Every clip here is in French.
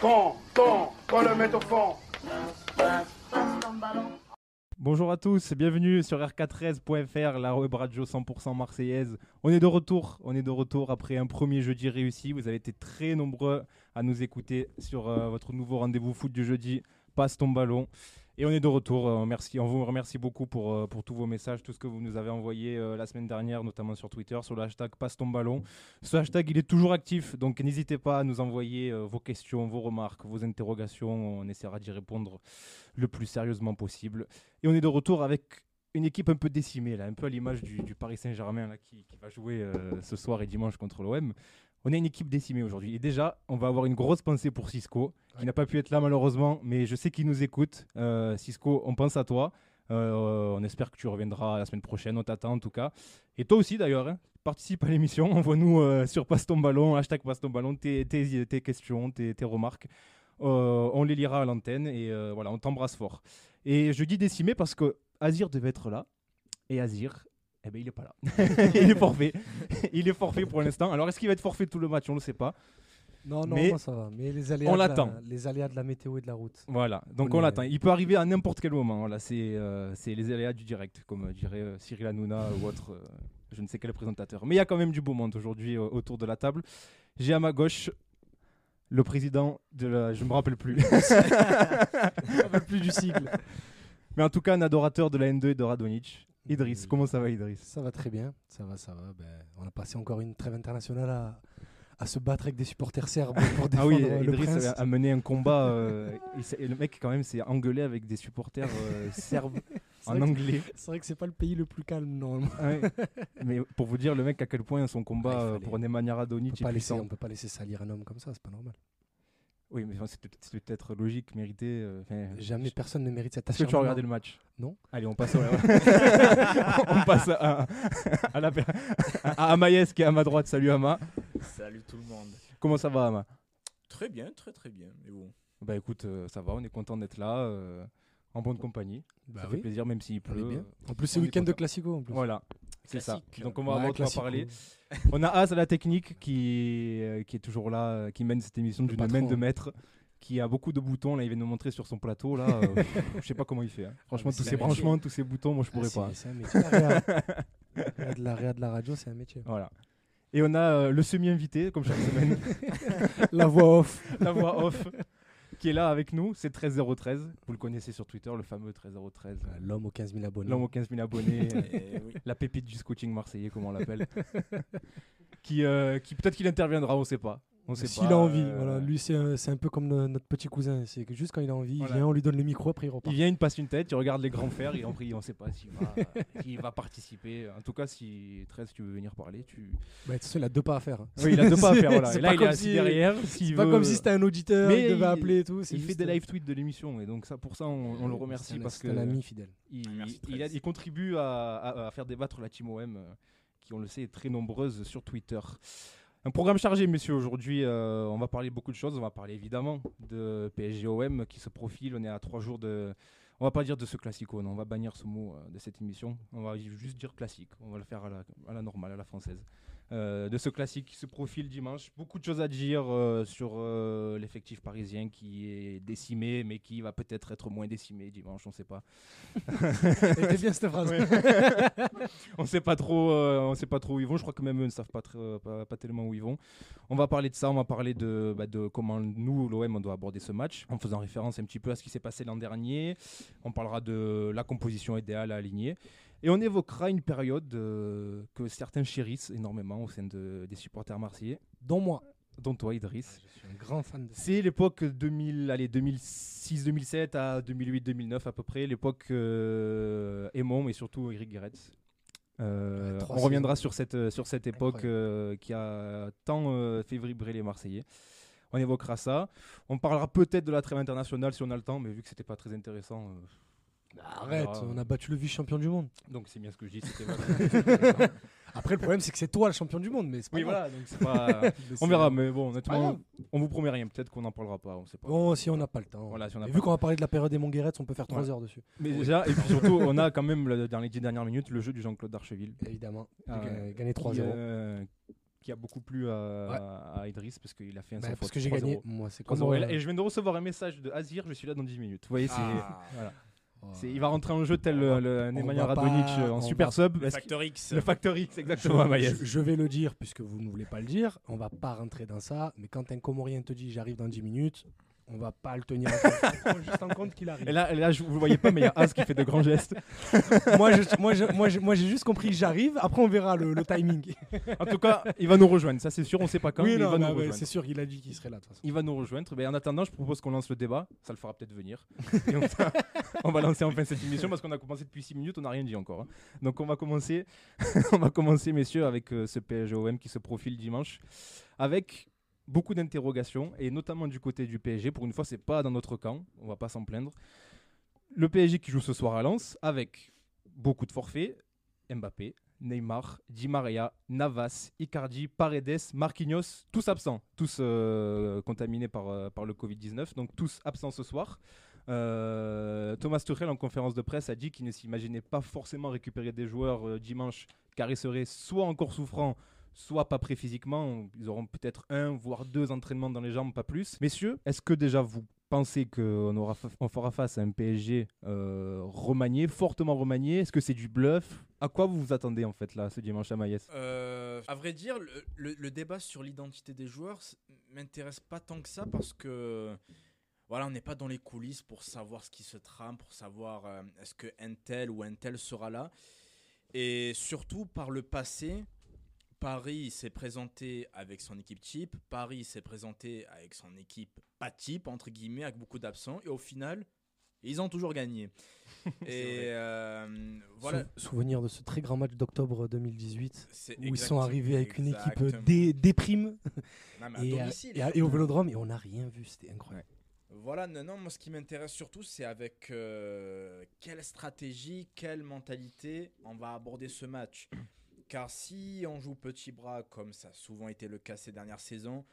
Quand, quand, quand le met au fond. Bonjour à tous, bienvenue sur r413.fr, la web radio 100% marseillaise. On est de retour, on est de retour après un premier jeudi réussi. Vous avez été très nombreux à nous écouter sur euh, votre nouveau rendez-vous foot du jeudi. Passe ton ballon. Et on est de retour. Euh, merci, on vous remercie beaucoup pour, euh, pour tous vos messages, tout ce que vous nous avez envoyé euh, la semaine dernière, notamment sur Twitter, sur le hashtag Passe ton ballon. Ce hashtag, il est toujours actif, donc n'hésitez pas à nous envoyer vos questions, vos remarques, vos interrogations. On essaiera d'y répondre le plus sérieusement possible. Et on est de retour avec une équipe un peu décimée, là, un peu à l'image du, Paris Saint-Germain qui, va jouer ce soir et dimanche contre l'OM. On a une équipe décimée aujourd'hui. Et déjà, on va avoir une grosse pensée pour Cisco, qui n'a pas pu être là malheureusement, mais je sais qu'il nous écoute. Euh, Cisco, on pense à toi. Euh, on espère que tu reviendras la semaine prochaine. On t'attend en tout cas. Et toi aussi d'ailleurs, hein, participe à l'émission. Envoie-nous euh, sur Passe ton ballon, hashtag Passe ton ballon, tes, questions, tes, tes remarques. On les lira à l'antenne et voilà, on t'embrasse fort. Et je dis décimé parce que Azir devait être là. Et Azir, eh ben, il est pas là. il est forfait. il est forfait pour l'instant. Alors, est-ce qu'il va être forfait tout le match? On ne le sait pas. Non, non, Mais moi ça va. Mais les aléas, on de la- l'attend. les aléas de la météo et de la route. Voilà, donc On on est- l'attend. Il peut arriver à n'importe quel moment. C'est euh, c'est les aléas du direct, comme euh, dirait euh, Cyril Hanouna ou autre, euh, je ne sais quel présentateur. Mais il y a quand même du beau monde aujourd'hui euh, autour de la table. J'ai à ma gauche le président de la... Je me rappelle plus. plus du sigle. Mais en tout cas, un adorateur de la N2 et de Radonic. Idriss, comment ça va Idriss? Ça va très bien. Ça va, ça va. Ben, on a passé encore une trêve internationale à, à se battre avec des supporters serbes pour défendre Ah oui, le Idriss prince. a, mené un combat. euh, et le mec, quand même, s'est engueulé avec des supporters euh, serbes en anglais. C'est vrai que c'est pas le pays le plus calme normalement. Ouais. Mais pour vous dire, le mec, à quel point son combat Ah, il euh, fallait- pour Nemanja On puissant. on peut pas laisser salir un homme comme ça, c'est pas normal. Oui, mais c'est peut- c'est peut-être logique, mérité. euh, enfin, Jamais je- personne ne mérite cet Est-ce que tu as regardé le match? Non. Allez, on passe, au- on passe à, à, la, à Amaïs qui est à ma droite. Salut Ama. Salut tout le monde. Comment ça va Ama? Très bien, très très bien. Mais bon, Bah écoute, euh, ça va, on est content d'être là, euh, en bonne compagnie. Bah ça oui, fait plaisir même s'il pleut. bien. En plus, c'est week-end de classico en plus. Voilà, c'est ça. Donc on va Ouais, classico. parler. On a Az à la technique qui, euh, qui est toujours là, euh, qui mène cette émission d'une patron. main de maître, qui a beaucoup de boutons. Là, il vient de nous montrer sur son plateau. Là, euh, je sais pas comment il fait. hein. Franchement, mais tous ces branchements, tous ces boutons, moi je Ah, pourrais c'est- pas. C'est un métier. La réa- réa de la réa de la radio, c'est un métier. Voilà. Et on a euh, le semi-invité, comme chaque semaine, La voix off. la voix off, qui est là avec nous. C'est 13013. Vous le connaissez sur Twitter, le fameux 13013. Euh, L'homme aux 15 000 abonnés. L'homme aux 15 000 abonnés. euh, eh oui. la pépite du scouting marseillais, comme on l'appelle. qui, euh, qui peut-être qu'il interviendra, on sait pas. On sait S'il pas, a envie, euh, voilà. Lui, c'est un, c'est un peu comme no- notre petit cousin. C'est que juste quand il a envie, Voilà. il vient, on lui donne le micro, après il repart. Il vient, il passe une tête, il regarde les grands fers et en on sait pas s'il va, s'il va participer. En tout cas, si 13 tu veux venir parler, tu. Bah, de toute façon, il a deux pas à faire. Oui, il a deux pas à faire. Voilà. C'est Et là, il est comme assis si- derrière. C'est pas veut- comme si c'était un auditeur, Mais il devait il- appeler et tout. c'est Il fait des live tweets de l'émission et donc ça, pour ça, on, on le c'est remercie un- parce c'est que un ami fidèle. il, Merci, il a- 13. il contribue à, à- à faire débattre la team OM, euh, qui on le sait est très nombreuse sur Twitter. Un programme chargé, messieurs. Aujourd'hui, euh, on va parler beaucoup de choses. On va parler évidemment de PSG-OM qui se profile. On est à trois jours de. On va pas dire de ce classico. On va bannir ce mot euh, de cette émission. On va juste dire classique. On va le faire à la normale, à la française. Euh, de ce classique qui se profile dimanche. Beaucoup de choses à dire euh, sur euh, l'effectif parisien qui est décimé, mais qui va peut-être être moins décimé dimanche. On ne sait pas. Elle était bien cette phrase. on sait pas trop on sait pas trop où ils vont je crois que même eux ne savent pas, tr- euh, pas, pas tellement où ils vont on va parler de ça on va parler de, bah, de comment nous l'OM on doit aborder ce match en faisant référence un petit peu à ce qui s'est passé l'an dernier on parlera de la composition idéale à aligner et on évoquera une période euh, que certains chérissent énormément au sein de- des supporters marseillais Dont moi. dont toi Idriss Je suis un grand fan de c'est l'époque 2000, allez, 2006-2007 à 2008-2009 à peu près, l'époque euh, Aimon et surtout Eric Guéretz. Euh, on reviendra sur cette, euh, sur cette époque euh, qui a tant fait vibrer les Marseillais. On évoquera ça. On parlera peut-être de la trêve internationale si on a le temps, mais vu que c'était pas très intéressant, Arrête, verra. on a battu le vice-champion du monde. donc c'est bien ce que je dis. c'était Après, le problème, c'est que c'est toi le champion du monde, mais c'est pas oui, grave. voilà, donc c'est pas- Mais on verra, mais bon, honnêtement, grave. on vous promet rien. Peut-être qu'on n'en parlera pas, on sait pas. Bon, si on n'a pas le temps. Voilà, si on n'a Et pas vu qu'on va parler de la période des Monguerettes, on peut faire 3 Ouais. heures dessus. Mais déjà, et puis surtout, on a quand même le- dans les 10 dernières minutes le jeu du Jean-Claude Darcheville. Évidemment. Ah, Ga- Gagner qui, 3-0. euh, qui a beaucoup plu à, à Idriss parce qu'il a fait un Bah, sans parce faute, que j'ai 3-0. gagné. Moi, c'est 3-0. comme. Et là- Et je viens de recevoir un message de Azir, je suis là dans 10 minutes. Vous voyez, c'est. Ah, voilà. C'est- Il va rentrer en jeu tel le, le Nemanja pas- Radonic euh, en va- super sub. le Factor X. Le Factor X, exactement, je, Maïs. je- je vais le dire puisque vous ne voulez pas le dire. On va pas rentrer dans ça. Mais quand un Comorien te dit j'arrive dans 10 minutes, on va pas le tenir. en compte. Prends juste en compte qu'il arrive. Et là, et là, je, vous le voyez pas, mais il y a Az qui fait de grands gestes. moi, je- moi, je- moi, moi, j'ai juste compris j'arrive. Après, on verra le, le timing. En tout cas, il va nous rejoindre. Ça, c'est sûr, on sait pas quand, mais oui, il non, va nous mais rejoindre. c'est sûr, il a dit qu'il serait là de toute façon. Il va nous rejoindre. Mais en attendant, je propose qu'on lance le débat. Ça le fera peut-être venir. Et on, on va lancer enfin cette émission parce qu'on a commencé depuis 6 minutes, on n'a rien dit encore. hein. Donc on va commencer, on va commencer, messieurs, avec euh, ce PSGOM qui se profile dimanche, avec beaucoup d'interrogations et notamment du côté du PSG. Pour une fois, c'est pas dans notre camp. On va pas s'en plaindre. Le PSG qui joue ce soir à Lens avec beaucoup de forfaits. Mbappé, Neymar, Di Maria, Navas, Icardi, Paredes, Marquinhos, tous absents, tous euh, contaminés par, euh, par le Covid-19, donc tous absents ce soir. Euh, Thomas Tuchel en conférence de presse a dit qu'il ne s'imaginait pas forcément récupérer des joueurs dimanche car ils seraient soit encore souffrants, soit pas prêts physiquement. Ils auront peut-être un, voire deux entraînements dans les jambes, pas plus. Messieurs, est-ce que déjà vous pensez qu'on aura on fera face à un PSG euh, remanié, fortement remanié? Est-ce que c'est du bluff? À quoi vous vous attendez en fait là ce dimanche à Maïs Euh, à vrai dire, le, débat sur l'identité des joueurs m'intéresse pas tant que ça parce que voilà, on n'est pas dans les coulisses pour savoir ce qui se trame, pour savoir euh, est-ce que un tel ou un tel sera là. Et surtout par le passé, Paris s'est présenté avec son équipe type, Paris s'est présenté avec son équipe pas type entre guillemets, avec beaucoup d'absents, et au final, ils ont toujours gagné. et euh, voilà. Sou- souvenir de ce très grand match d'octobre 2018 C'est où ils sont arrivés avec une équipe exactement. dé- déprime Non, mais à et, à- domicile. et à- et au Vélodrome et on n'a rien vu. C'était incroyable. Voilà, non, non, moi ce qui m'intéresse surtout, c'est avec euh, quelle stratégie, quelle mentalité on va aborder ce match. Car si on joue petit bras, comme ça a souvent été le cas ces dernières saisons,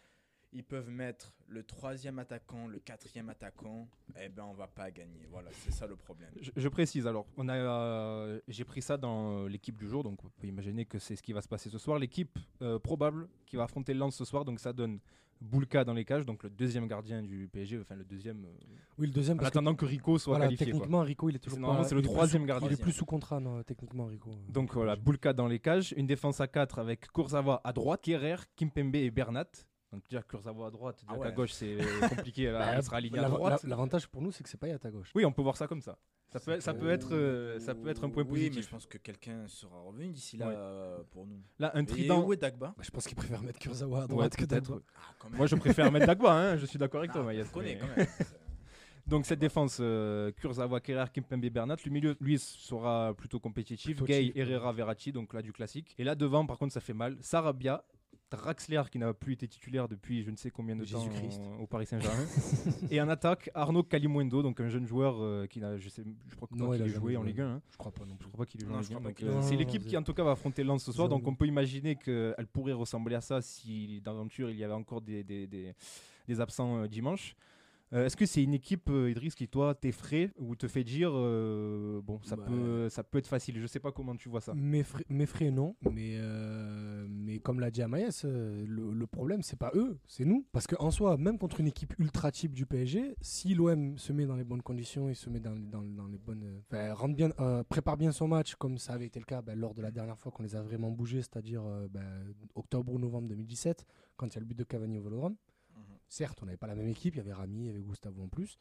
ils peuvent mettre le troisième attaquant, le quatrième attaquant, et ben on va pas gagner. Voilà, c'est ça le problème. Je, je précise alors, on a, euh, j'ai pris ça dans euh, l'équipe du jour, donc on peut imaginer que c'est ce qui va se passer ce soir. L'équipe euh, probable qui va affronter Lens ce soir, donc ça donne Boulka dans les cages, donc le deuxième gardien du PSG, enfin le deuxième, euh, Oui, le deuxième en parce attendant que Rico soit voilà, qualifié. quoi. techniquement Rico il est toujours pas- c'est le troisième sous- gardien. Il est plus sous contrat non, techniquement Rico. Donc voilà, Boulka dans les cages, une défense à 4 avec Kurzawa à droite, Kerrer, Kimpembe et Bernat. Donc dire Kurzawa à droite, dire Ah ouais. gauche c'est compliqué, là, Bah, il sera aligné à droite. la- L'avantage pour nous c'est que c'est pas à ta gauche. Oui, on peut voir ça comme ça. Ça peut, ça peut, être, euh, ça peut être un point Oui, mais je positif. pense que quelqu'un sera revenu d'ici là Ouais. euh, pour nous. Là, un Et trident. où est Dagba? Bah, je pense qu'ils préfèrent mettre Kurzawa à Ouais, droite que peut-être. Dagba. Ah. Moi, je préfère mettre Dagba, hein, je suis d'accord avec Ah, toi, Maïs, mais- quand même. Donc, cette défense, euh, Kurzawa, Kerrer, Kimpembe, Bernat. Le milieu, lui, sera plutôt compétitif. Plutôt Gay, cheap, Herrera, Verratti, donc là, du classique. Et là, devant, par contre, ça fait mal. Sarabia, Draxler, qui n'a plus été titulaire depuis je ne sais combien de temps euh, au Paris Saint-Germain. et en attaque, Arnaud Calimundo, donc un jeune joueur euh, qui n'a, je, sais, je crois Non, pas qu'il ait joué en. Ligue 1. hein. Je crois pas non Je crois pas qu'il ait joué Non, en Ligue 1. crois pas donc, qu'il euh, ait joué. c'est l'équipe qui, en tout cas, va affronter Lens ce soir. Donc, on peut imaginer qu'elle pourrait ressembler à ça si, d'aventure, il y avait encore des, des, des- des absents euh, dimanche. Euh, Est-ce que c'est une équipe, euh, Idriss, qui toi t'effraie ou te fait dire euh, bon, ça, Bah, peut, ça peut être facile Je sais pas comment tu vois ça. M'effraie non, mais, euh, mais comme l'a dit Amaïs, le, le problème c'est pas eux, c'est nous. Parce qu'en soi, même contre une équipe ultra type du PSG, si l'OM se met dans les bonnes conditions, il se met dans, les- dans, dans les bonnes, rentre bien, prépare bien son match, comme ça avait été le cas ben, lors de la dernière fois qu'on les a vraiment bougés, c'est-à-dire ben, octobre ou novembre 2017, quand il y a le but de Cavani au Vélodrome. Certes, on n'avait pas la même équipe, il y avait Rami, il y avait Gustavo en plus,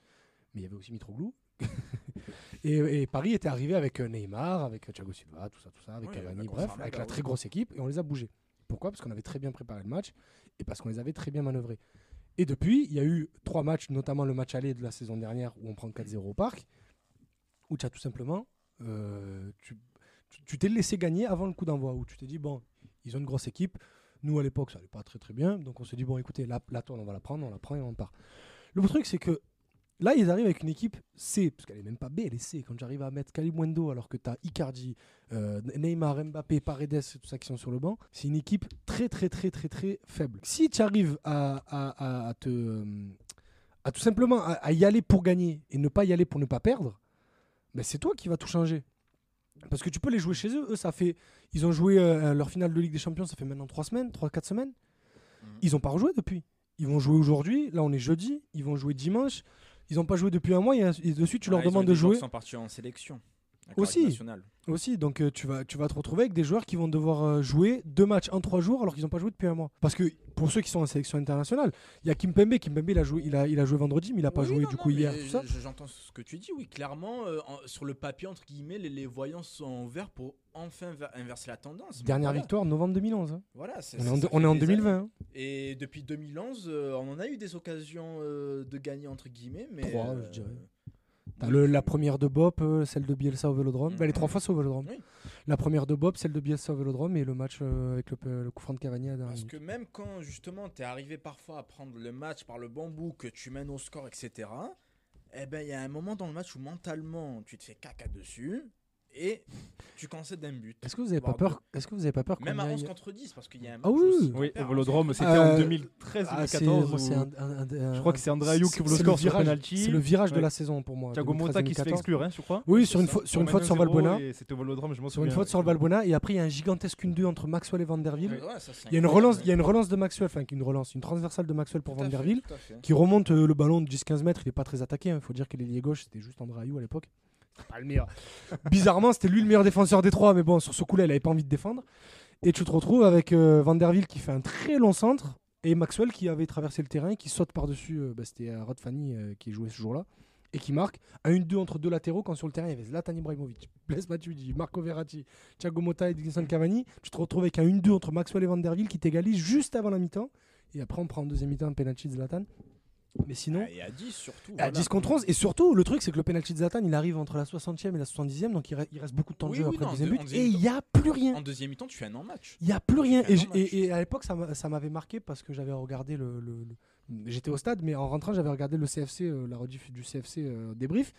mais il y avait aussi Mitroglou. et, et Paris était arrivé avec euh, Neymar, avec euh, Thiago Silva, tout ça, tout ça, avec Cavani, bref, avec la très grosse équipe, et on les a bougés. Pourquoi? Parce qu'on avait très bien préparé le match et parce qu'on les avait très bien manœuvrés. Et depuis, il y a eu trois matchs, notamment le match aller de la saison dernière où on prend 4-0 au parc, où tu as tout simplement, euh, tu t'es laissé gagner avant le coup d'envoi, où tu t'es dit, bon, ils ont une grosse équipe, nous à l'époque ça allait pas très très bien, donc on s'est dit, bon écoutez, la, la on va la prendre, on la prend et on part. Le truc c'est que là ils arrivent avec une équipe C, parce qu'elle est même pas B, elle est C, quand j'arrive à mettre Kalimundo alors que tu as Icardi, euh, Neymar, Mbappé, Paredes, tout ça qui sont sur le banc, c'est une équipe très très très très très faible. Si tu arrives à, tout simplement à y aller pour gagner et ne pas y aller pour ne pas perdre, ben c'est toi qui vas tout changer. Parce que tu peux les jouer chez eux. Eux, ça fait. Ils ont joué euh, leur finale de Ligue des Champions, ça fait maintenant 3 semaines, 3-4 semaines. Mhm. Ils n'ont pas rejoué depuis. Ils vont jouer aujourd'hui. Là, on est jeudi. Ils vont jouer dimanche. Ils n'ont pas joué depuis un mois. Et, et de suite, tu leur Ouais, ils demandes de jouer qui sont partis en sélection. Aussi. aussi. Donc, euh, tu, vas, tu vas te retrouver avec des joueurs qui vont devoir euh, jouer deux matchs en trois jours alors qu'ils n'ont pas joué depuis un mois. Parce que pour ceux qui sont en sélection internationale, il y a Kimpembe. Kimpembe, il a joué, il a, il a joué vendredi, mais il n'a pas Oui, joué non, du non, coup hier. Tout ça. je- J'entends ce que tu dis, oui. Clairement, euh, en- sur le papier, entre guillemets, les, les voyants sont verts pour enfin ver- inverser la tendance. Dernière voilà. victoire, novembre 2011. hein. Voilà, c'est- On est on est en des 2020. années. hein. Et depuis 2011, euh, on en a eu des occasions euh, de gagner, entre guillemets. Mais, Trois, je dirais. Le- la première de Bop, euh, celle de Bielsa au Vélodrome. Bah, les trois fois c'est au Vélodrome. Oui. La première de Bop, celle de Bielsa au Vélodrome et le match euh, avec le, le coup franc de Cavani à Parce minute. que même quand justement tu es arrivé parfois à prendre le match par le bon bout, que tu mènes au score, etc., eh ben il y a un moment dans le match où mentalement tu te fais caca dessus et tu concèdes d'un but. Est-ce que vous avez pas peur Est-ce que vous avez pas peur Même à aille- 11 contre 10, parce qu'il y a un match Ah oui, aussi oui. au hein. Vélodrome, c'était Euh, en 2013 Ah, c'est- 2014. moi, c'est où- un- un- un- Je crois que c'est Andrayou qui ouvre le score sur penalty. C'est le virage de la saison pour moi. Thiago Motta qui se fait 2013-2014. exclure, hein, je crois. Oui, sur une, sur une faute sur 1-0, Valbuena. C'était au Vélodrome, je m'en Sur une souviens. faute sur Valbuena. Et après, il y a un gigantesque 1-2 entre Maxwell et Van Der Ville. Ouais, ça, c'est Il y a une relance, il y a une relance de Maxwell, enfin une relance, une transversale de Maxwell pour Tout Van à Der fait, Ville, tout à fait. qui remonte euh, le ballon de 10-15 mètres. Il est pas très attaqué. Il faut dire que l'ailier gauche, c'était juste André Ayou à l'époque. Pas le meilleur. Bizarrement, c'était lui le meilleur défenseur des trois, mais bon, sur ce coup-là, il avait pas envie de défendre. Et tu te retrouves avec euh, Van Der Ville qui fait un très long centre et Maxwell qui avait traversé le terrain, qui saute par-dessus. euh, bah, c'était euh, Rod Fanny qui jouait ce jour-là et qui marque un 1-2 entre deux latéraux quand sur le terrain il y avait Zlatan Ibrahimovic, Blaise Matuidi, Marco Verratti, Thiago Motta et Edinson Cavani. Tu te retrouves avec un 1-2 entre Maxwell et Van Der Ville qui t'égalise juste avant la mi-temps. Et après, on prend en deuxième mi-temps un penalty de Zlatan. Mais sinon, Et à 10 surtout. à voilà. 10 contre 11. Et surtout, le truc, c'est que le penalty de Zlatan, il arrive entre la 60e et la 70e. Donc il, re- il reste beaucoup de temps de Oui, jeu oui, après non, le deuxième but. Et il n'y a plus rien. En deuxième mi-temps, tu fais un non-match. Il n'y a plus rien. Et, à l'époque, ça m'a- ça m'avait marqué parce que j'avais regardé le. le- le- J'étais au stade, mais en rentrant, j'avais regardé le CFC, euh, la rediff du CFC euh, débrief.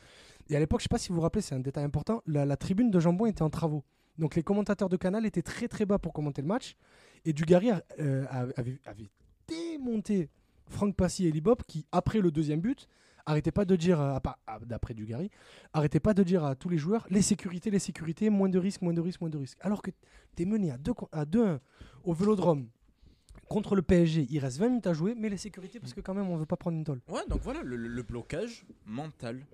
Et à l'époque, je sais pas si vous vous rappelez, c'est un détail important, la, la tribune de Jambon était en travaux. Donc les commentateurs de Canal étaient très très bas pour commenter le match. Et Dugarry euh, avait, avait démonté Franck Passy et Libop qui, après le deuxième but, arrêtait pas de dire, euh, à à- d'après Dugarry, arrêtait pas de dire à tous les joueurs les sécurités, les sécurités, moins de risques, moins de risques, moins de risques. Alors que tu es mené à 2 à 2-1 au vélodrome contre le PSG, il reste 20 minutes à jouer, mais les sécurités, parce que quand même, on veut pas prendre une tôle. Ouais, donc voilà, le, le blocage mental.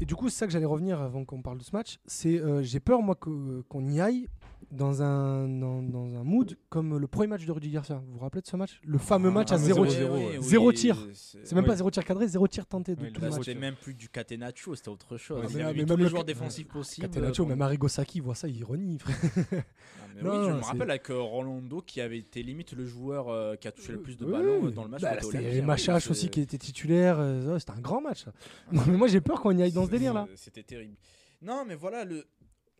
Et du coup, c'est ça que j'allais revenir avant qu'on parle de ce match. C'est euh, j'ai peur moi que- qu'on y aille dans un dans, dans un mood comme le premier match de Rudy Garcia. Vous vous rappelez de ce match? Le fameux match à ah, 0 0-0, tir. ouais. Zéro tir. C'est même Oui. pas zéro tir cadré, zéro tir tenté de Oui, tout le match. c'était même plus du catenaccio, c'était autre chose. Ouais, il y avait tous même les le joueurs ca- défensifs possibles. Catenaccio, euh, même Arrigo Sacchi voit ça, il ironie. frère. Ah, je me rappelle avec euh, Rolando qui avait été limite le joueur euh, qui a touché le plus de ballons dans le match. Il y avait Machache aussi qui était titulaire. c'était un grand match. Non, mais moi j'ai peur qu'on y aille dans ce délire là. C'était terrible. Non, mais voilà, le...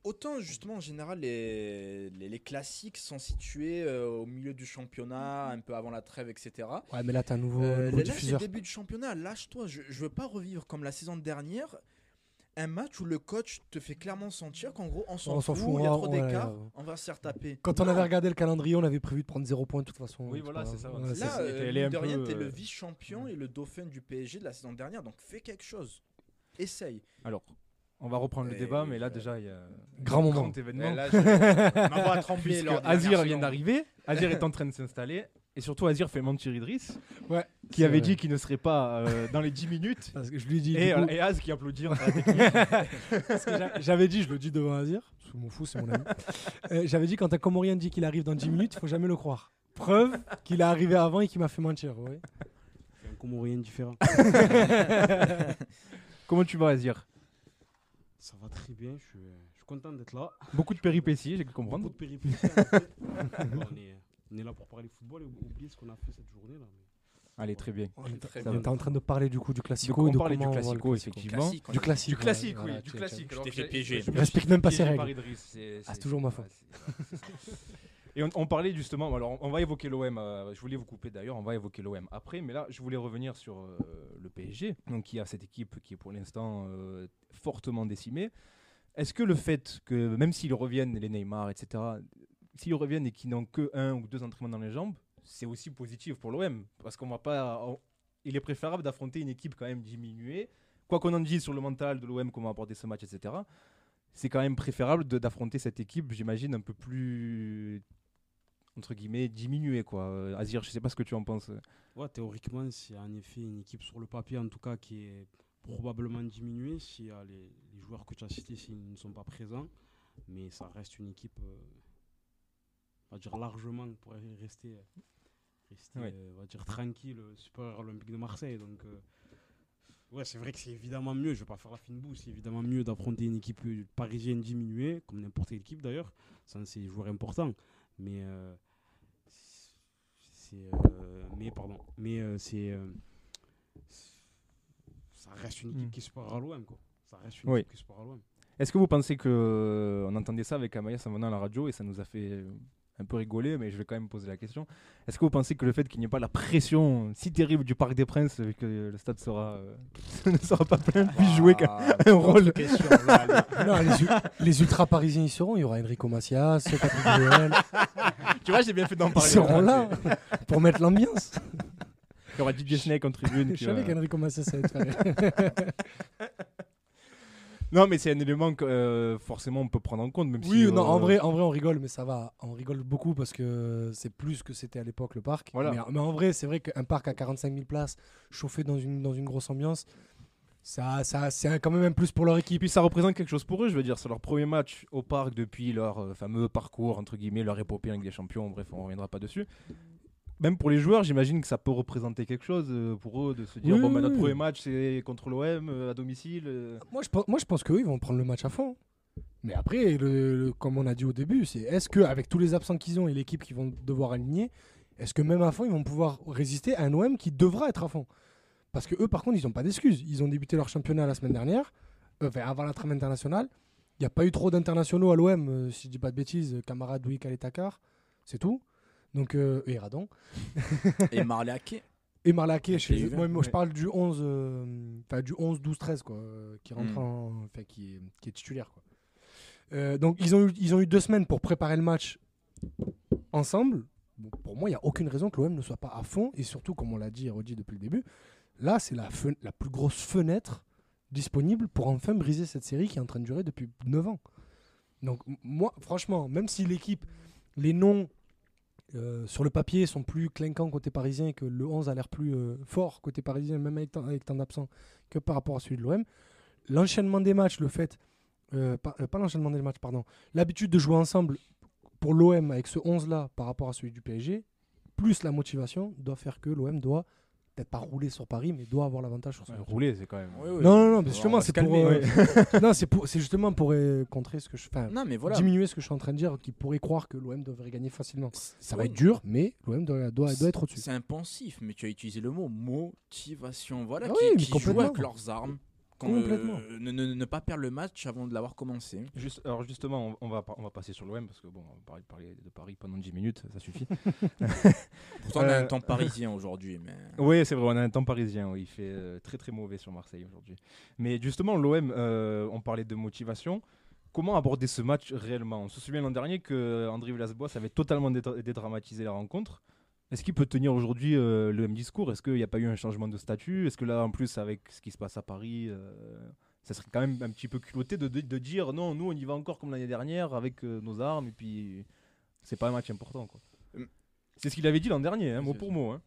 autant justement en général, les, les, les classiques sont situés euh, au milieu du championnat, un peu avant la trêve, etc. Ouais, mais là t'as un nouveau, Euh, nouveau là, c'est le diffuseur. début de championnat, lâche-toi. Je, je veux pas revivre comme la saison dernière. Un match où le coach te fait clairement sentir qu'en gros, on s'en fout, fout, il y a on- trop ouais, d'écart, ouais. on va se faire taper. Quand on avait regardé le calendrier, on avait prévu de prendre 0 points de toute façon. Oui, voilà, c'est ça, Là, c'était- euh, de t'es euh, le vice-champion et le dauphin du PSG de la saison dernière, donc fais quelque chose. Essaye. Alors, on va reprendre le Et débat, mais là déjà il y a Grand un moment. grand événement. Et là, je- ma voix a tremblé Puisque lors de la Azir vient d'arriver, Azir est en train de s'installer, et surtout Azir fait mentir Idriss, Ouais, qui avait vrai. dit qu'il ne serait pas euh, dans les 10 minutes. Parce que je lui ai dit. Et, coup- euh, et Az qui applaudit. J'avais dit, je le dis devant Azir, je m'en fous, c'est mon ami. Euh, J'avais dit, quand un Comorien dit qu'il arrive dans 10 minutes, il faut jamais le croire. Preuve qu'il est arrivé avant et qu'il m'a fait mentir. ouais. C'est un Comorien différent. Comment tu vas Azir? Ça va très bien, je suis, je suis content d'être là. Beaucoup de péripéties, j'ai cru Beaucoup comprendre. de péripéties. en fait. Bon, on, est, on est là pour parler football et oublier ce qu'on a fait cette journée. Là. Allez, très bien. On est, on en train de parler du coup du Donc, classico. on parlait du classico, classico. effectivement. Du classique. Du classique, oui, du classique. Alors, t'ai fait piéger. je Je respecte même pas ses par règles. Ah, c'est toujours ma faute. Et on, parlait justement, alors on va évoquer l'OM, euh, je voulais vous couper d'ailleurs, on va évoquer l'OM après, mais là je voulais revenir sur euh, le PSG, donc qui a cette équipe qui est pour l'instant euh, fortement décimée. Est-ce que le fait que, même s'ils reviennent, les Neymar, etc., s'ils reviennent et qu'ils n'ont que un ou deux entraînements dans les jambes, c'est aussi positif pour l'OM Parce qu'on va pas. il est préférable d'affronter une équipe quand même diminuée, quoi qu'on en dise sur le mental de l'OM, comment aborder ce match, etc. c'est quand même préférable d'affronter cette équipe, j'imagine, un peu plus entre guillemets diminuée quoi. Euh, Azir, je sais pas ce que tu en penses. Ouais, théoriquement, c'est en effet une équipe sur le papier, en tout cas, qui est probablement diminuée si les, les joueurs que tu as cités s'ils ne sont pas présents. Mais ça reste une équipe, euh, on va dire largement, pour rester, rester Ouais. euh, on va dire tranquille, euh, supérieur à l'Olympique de Marseille. Donc, euh, ouais, c'est vrai que c'est évidemment mieux, je vais pas faire la fine boue, c'est évidemment mieux d'affronter une équipe parisienne diminuée, comme n'importe quelle équipe d'ailleurs, sans ces joueurs importants. Mais euh, c'est euh, mais pardon mais euh, c'est ça reste une équipe Mm. qui supérieure à l'OM quoi ça reste une Oui. équipe qui à l'OM Est-ce que vous pensez que on entendait ça avec Amaya en venant à la radio et ça nous a fait un peu rigoler, mais je vais quand même poser la question. Est-ce que vous pensez que le fait qu'il n'y ait pas la pression si terrible du Parc des Princes, vu que le stade sera euh, ne sera pas plein, puisse jouer quand même un rôle Non, les, u- les ultra parisiens y seront. Il y aura Enrico Macias, Patrick Bruel. Tu vois, j'ai bien fait d'en Ils parler. seront là pour mettre l'ambiance. Il y aura Didier Snake en tribune. Je savais va- qu'Enrico Macias allait faire. Non, mais c'est un élément que euh, forcément on peut prendre en compte, même Oui, si. non, euh, en vrai, en vrai, on rigole, mais ça va. On rigole beaucoup parce que c'est plus que c'était à l'époque le parc. Voilà. Mais, mais en vrai, c'est vrai qu'un parc à 45 000 places, chauffé dans une, dans une grosse ambiance, ça, ça, c'est quand même un plus pour leur équipe. puis ça représente quelque chose pour eux, je veux dire, c'est leur premier match au parc depuis leur euh, fameux parcours, entre guillemets, leur épopée avec des champions, bref, on reviendra pas dessus. Même pour les joueurs, j'imagine que ça peut représenter quelque chose euh, pour eux de se dire Oui, bon, bah, notre oui. premier match c'est contre l'OM euh, à domicile. euh. Moi, je pense, moi, je pense qu'eux, ils vont prendre le match à fond. Mais après, le, le- comme on a dit au début, c'est est-ce que avec tous les absents qu'ils ont et l'équipe qu'ils vont devoir aligner, est-ce que même à fond, ils vont pouvoir résister à un OM qui devra être à fond? Parce que eux, par contre, ils n'ont pas d'excuses. Ils ont débuté leur championnat la semaine dernière, euh, enfin, avant la trame internationale. Il n'y a pas eu trop d'internationaux à l'OM, euh, si je dis pas de bêtises. Camarade, Louis Kaletakar, c'est tout. Donc, euh, et. Et Ake. Et Marlaqué, moi, moi, je parle du 11, euh, enfin du 11, 12, 13 quoi, euh, qui rentre Mm. en, qui est, qui est titulaire quoi. Euh, donc ils ont eu, ils ont eu deux semaines pour préparer le match ensemble. Bon, pour moi, il n'y a aucune raison que l'OM ne soit pas à fond et surtout, comme on l'a dit et redit depuis le début, là c'est la, la plus grosse fenêtre disponible pour enfin briser cette série qui est en train de durer depuis 9 ans. Donc moi, franchement, même si l'équipe, les noms euh, sur le papier sont plus clinquants côté parisien que le 11 a l'air plus euh, fort côté parisien, même avec tant, avec d'absents, que par rapport à celui de l'OM. L'enchaînement des matchs, le fait, euh, pas, pas l'enchaînement des matchs, pardon, l'habitude de jouer ensemble pour l'OM avec ce 11-là par rapport à celui du PSG, plus la motivation, doit faire que l'OM doit, peut-être pas rouler sur Paris, mais doit avoir l'avantage sur son Ouais, rouler, c'est quand même. Non, non, non, mais justement, c'est pour, euh, non, c'est pour, c'est justement pour euh, contrer ce que je, enfin, Non, mais voilà. diminuer ce que je suis en train de dire, qui pourrait croire que l'OM devrait gagner facilement. Ça va être dur, mais l'OM doit, doit, doit être au-dessus. C'est impensif, mais tu as utilisé le mot motivation. Voilà, Ah qui, oui, qui jouent avec leurs armes. Complètement. euh, ne, ne- ne pas perdre le match avant de l'avoir commencé. Juste, alors justement, on, on va, on va passer sur l'OM parce que bon, on va parler, parler de Paris pendant 10 minutes, ça suffit. Pourtant, on a Euh, un temps parisien aujourd'hui. Mais... Oui, c'est vrai, on a un temps parisien. oui, il fait euh, très très mauvais sur Marseille aujourd'hui. Mais justement, l'OM, euh, on parlait de motivation. Comment aborder ce match réellement? On se souvient l'an dernier que André Villas-Boas avait totalement dédramatisé la rencontre. Est-ce qu'il peut tenir aujourd'hui euh, le même discours? Est-ce qu'il n'y a pas eu un changement de statut? Est-ce que là, en plus, avec ce qui se passe à Paris, euh, ça serait quand même un petit peu culotté de, de- de dire non, nous on y va encore comme l'année dernière avec euh, nos armes et puis c'est pas un match important quoi. Hum. C'est ce qu'il avait dit l'an dernier, hein, mot pour mot. hein.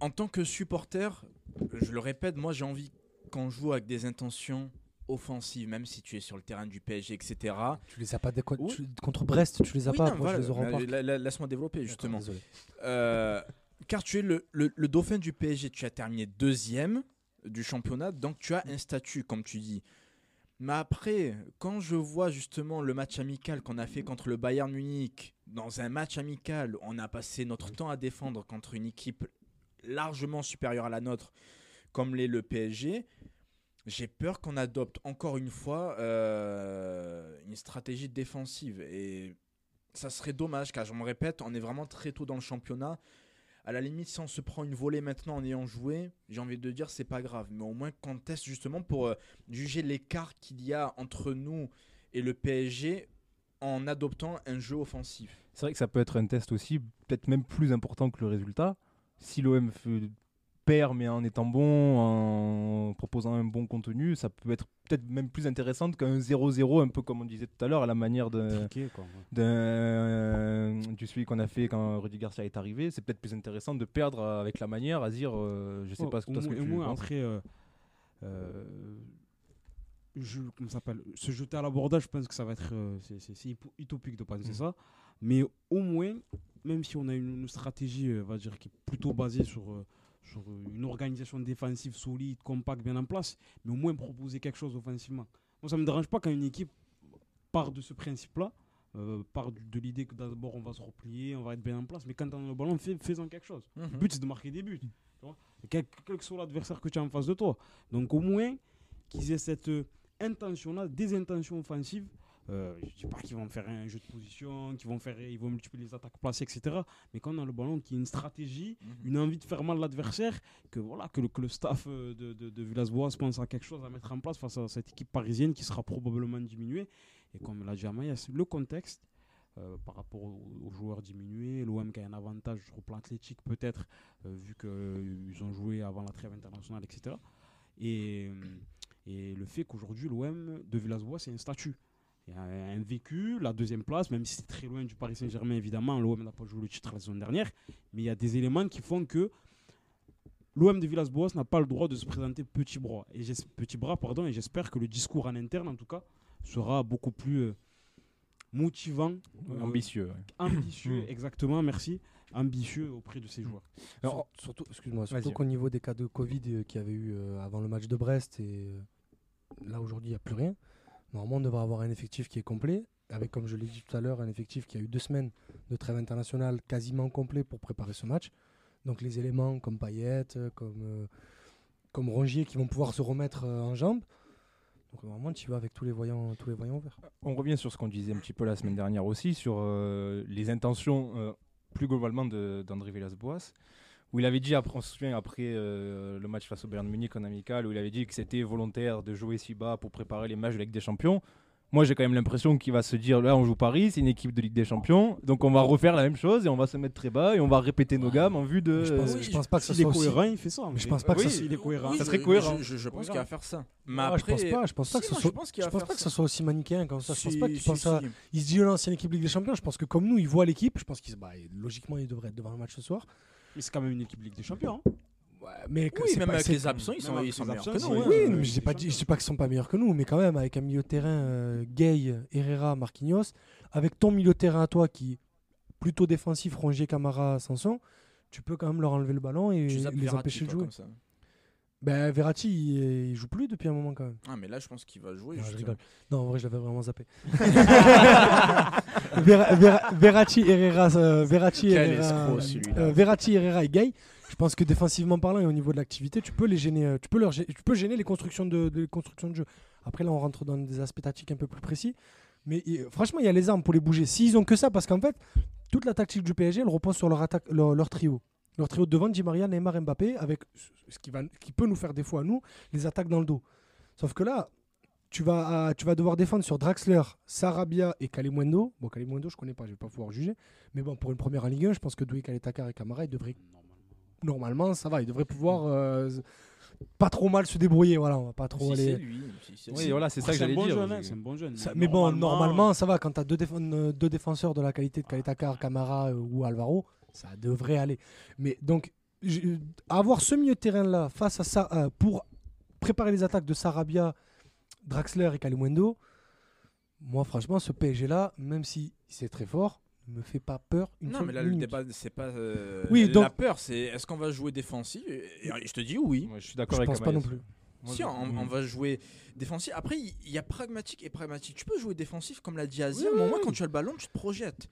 En tant que supporter, je le répète, moi j'ai envie qu'on joue avec des intentions offensives, même si tu es sur le terrain du PSG, etc. Tu les as pas déco- Oui. tu- contre Brest, tu les as Oui, pas, non, moi voilà, je les la- Laisse-moi développer justement. Euh, car tu es le, le- le dauphin du PSG, tu as terminé deuxième du championnat, donc tu as un statut, comme tu dis. Mais après, quand je vois justement le match amical qu'on a fait contre le Bayern Munich, dans un match amical, on a passé notre temps à défendre contre une équipe largement supérieure à la nôtre, comme l'est le PSG. J'ai peur qu'on adopte encore une fois euh, une stratégie défensive. Et ça serait dommage, car je me répète, on est vraiment très tôt dans le championnat. À la limite, si on se prend une volée maintenant en ayant joué, j'ai envie de dire c'est pas grave. Mais au moins qu'on teste justement pour euh, juger l'écart qu'il y a entre nous et le PSG en adoptant un jeu offensif? C'est vrai que ça peut être un test aussi, peut-être même plus important que le résultat. Si l'OM perd mais en étant bon, en proposant un bon contenu, ça peut être peut-être même plus intéressant qu'un 0-0, un peu comme on disait tout à l'heure, à la manière de, Triqué, quoi, ouais. d'un- du suivi qu'on a fait quand Rudy Garcia est arrivé. C'est peut-être plus intéressant de perdre avec la manière à dire, euh, je sais Ouais, pas toi, ce que tu moins, penses. après, euh, euh, je, comment s'appelle se jeter à l'abordage, je pense que ça va être euh, c'est- utopique de penser Mm. ça. Mais au moins, même si on a une, une stratégie, euh, va dire, qui est plutôt basée sur, euh, sur euh, une organisation défensive solide, compacte, bien en place, mais au moins proposer quelque chose offensivement. Moi, ça me dérange pas quand une équipe part de ce principe-là. euh, part de l'idée que d'abord on va se replier, on va être bien en place, mais quand on a le ballon, fais- faisons quelque chose. Mhm. Le but, c'est de marquer des buts. tu vois. Quel, quel que soit l'adversaire que tu as en face de toi. Donc, au moins, qu'ils aient cette euh, intention-là, des intentions offensives. Euh, je ne dis pas qu'ils vont faire un jeu de position, qu'ils vont, faire, ils vont multiplier les attaques placées, etc. Mais quand on a le ballon, qu'il y ait une stratégie, Mhm. une envie de faire mal à l'adversaire, que, voilà, que, le, que le staff euh, de, de, de Villas-Boas pense à quelque chose à mettre en place face à cette équipe parisienne qui sera probablement diminuée. Et comme l'a dit Amaïs, le contexte euh, par rapport aux, aux joueurs diminués, l'OM qui a un avantage sur le plan athlétique peut-être, euh, vu qu'ils ont joué avant la trêve internationale, etc. Et, euh, et le fait qu'aujourd'hui, l'OM de Villas-Boas, c'est un statut. Il y a un vécu, la deuxième place, même si c'est très loin du Paris Saint-Germain, évidemment, l'OM n'a pas joué le titre la saison dernière, mais il y a des éléments qui font que l'OM de Villas-Boas n'a pas le droit de se présenter petit bras. Et j'es- petit bras, pardon, et j'espère que le discours en interne, en tout cas, sera beaucoup plus euh, motivant, euh, Ambitieux. ouais. ambitieux, Mm. exactement, merci, ambitieux auprès de ces joueurs. Alors, Sur- surtout, excuse-moi, surtout qu'au niveau des cas de Covid euh, qu'il y avait eu avant le match de Brest et là aujourd'hui il n'y a plus rien. Normalement on devrait avoir un effectif qui est complet, avec comme je l'ai dit tout à l'heure un effectif qui a eu deux semaines de trêve internationale quasiment complet pour préparer ce match. Donc les éléments comme Payet, euh, comme, euh, comme Rongier qui vont pouvoir se remettre euh, en jambes. Donc normalement tu vas avec tous les voyants, tous les voyants verts. On revient sur ce qu'on disait un petit peu la semaine dernière aussi, sur euh, les intentions plus globalement d'André Villas-Boas, où il avait dit, après, on se souvient, après euh, le match face au Bayern Munich en amical, où il avait dit que c'était volontaire de jouer si bas pour préparer les matchs de la Ligue des Champions. Moi, j'ai quand même l'impression qu'il va se dire, là, on joue Paris, c'est une équipe de Ligue des Champions, donc on va refaire la même chose et on va se mettre très bas et on va répéter nos gammes en vue de... Je pense, oui, je pense pas que est soit aussi- cohérent, il fait ça. Mais je pense pas que ça oui, il est cohérent. Oui, Ça serait je- cohérent. Je, je- je pense qu'il va faire ça. Mais Ah, je pense après- pas, je pense pas que Si, soit. je pense qu'il Je va pense faire pas que ça. ce soit aussi manichéen comme ça. Je pense Si, pas qu'il si, pense à. si. Il se dit l'ancienne équipe Ligue des Champions. Je pense que comme nous, il voit l'équipe. Je pense qu'il se- bah, logiquement, il devrait être devant le match ce soir. Mais c'est quand même une équipe Ligue des Champions. hein. Ouais, mais que Oui, c'est même pas- avec c'est- les absents, ils même sont, avec ils sont les meilleurs absents, que nous. hein. Oui, mais je dis pas, champion. je dis pas qu'ils sont pas meilleurs que nous, mais quand même avec un milieu de terrain euh, Gay, Herrera, Marquinhos, avec ton milieu de terrain à toi qui est plutôt défensif, Rongier, Camara, Sanson, tu peux quand même leur enlever le ballon et Tu zappes les Verratti, empêcher de jouer. comme ça. Ben Verratti, il, il joue plus depuis un moment quand même. Ah, mais là, je pense qu'il va jouer. Non, je justement. rigole. Non, en vrai, je l'avais vraiment zappé. Vera- Verratti, Herrera, euh, Verratti, Quel Herrera, escroc, celui-là. euh, Verratti, Herrera et Gay. Je pense que défensivement parlant et au niveau de l'activité, tu peux les gêner, euh, tu peux leur, gê- tu peux gêner les constructions de, de- les constructions de jeu. Après là, on rentre dans des aspects tactiques un peu plus précis. Mais euh, franchement, il y a les armes pour les bouger. S'ils ont que ça, parce qu'en fait, toute la tactique du PSG, elle repose sur leur attaque, leur, leur trio. Leur trio de devant, Di Maria, Neymar, Mbappé, avec ce qui, va, qui peut nous faire défaut à nous, les attaques dans le dos. Sauf que là, tu vas, à- tu vas devoir défendre sur Draxler, Sarabia et Kalimundo. Bon, Kalimundo, je connais pas, je vais pas pouvoir juger. Mais bon, pour une première en Ligue 1, je pense que Doué, Kaletakar et Camara, ils devraient, normalement, ça va, ils devraient pouvoir euh, pas trop mal se débrouiller. Voilà, on va pas trop Si aller. lui. si Oui, lui. voilà, c'est ça que C'est un j'allais bon dire. jeune, hein, c'est un bon jeune. Ça- mais bon, normalement, ça va. Quand tu as deux défenseurs de la qualité de Kaletakar, Camara euh, ou Alvaro, ça devrait aller. Mais donc, avoir ce milieu de terrain-là face à ça, euh, pour préparer les attaques de Sarabia, Draxler et Kalimundo, moi, franchement, ce PSG-là, même si c'est très fort, ne me fait pas peur. Une Non, mais là, le débat, c'est pas. euh, Oui, la donc- peur, c'est est-ce qu'on va jouer défensif et, et je te dis oui. Ouais, je suis d'accord Je avec pense pas non plus. Moi, si, je- on, Mm. on va jouer défensif. Après, il y, a pragmatique et pragmatique. Tu peux jouer défensif, comme l'a dit. Oui, mais au moins, oui. quand tu as le ballon, tu te projettes.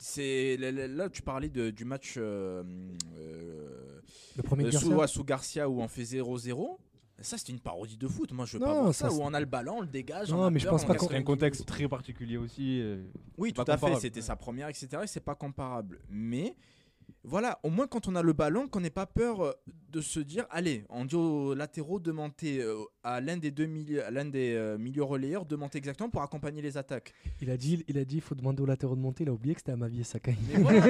C'est là, tu parlais de- du match euh, euh, Le premier euh, de sous, Garcia. ouais, sous Garcia où on fait 0-0. Ça, c'était une parodie de foot. Moi, je veux pas Non, voir ça, ça, c'est- où on a le ballon, on le dégage. Non, on a mais je peur, pense pas qu'on- C'est un contexte très particulier aussi. euh, Oui, c'est tout pas à fait. comparable. C'était sa première, etc. Et c'est pas comparable. Mais voilà, au moins quand on a le ballon, qu'on n'ait pas peur euh, de se dire, allez, on dit aux latéraux de monter euh, à l'un des deux milieux, à l'un des euh, milieux relayeurs, de monter exactement pour accompagner les attaques. Il a dit, il a dit, il faut demander aux latéraux de monter. Il a oublié que c'était à Mavier Sakai. Mais voilà,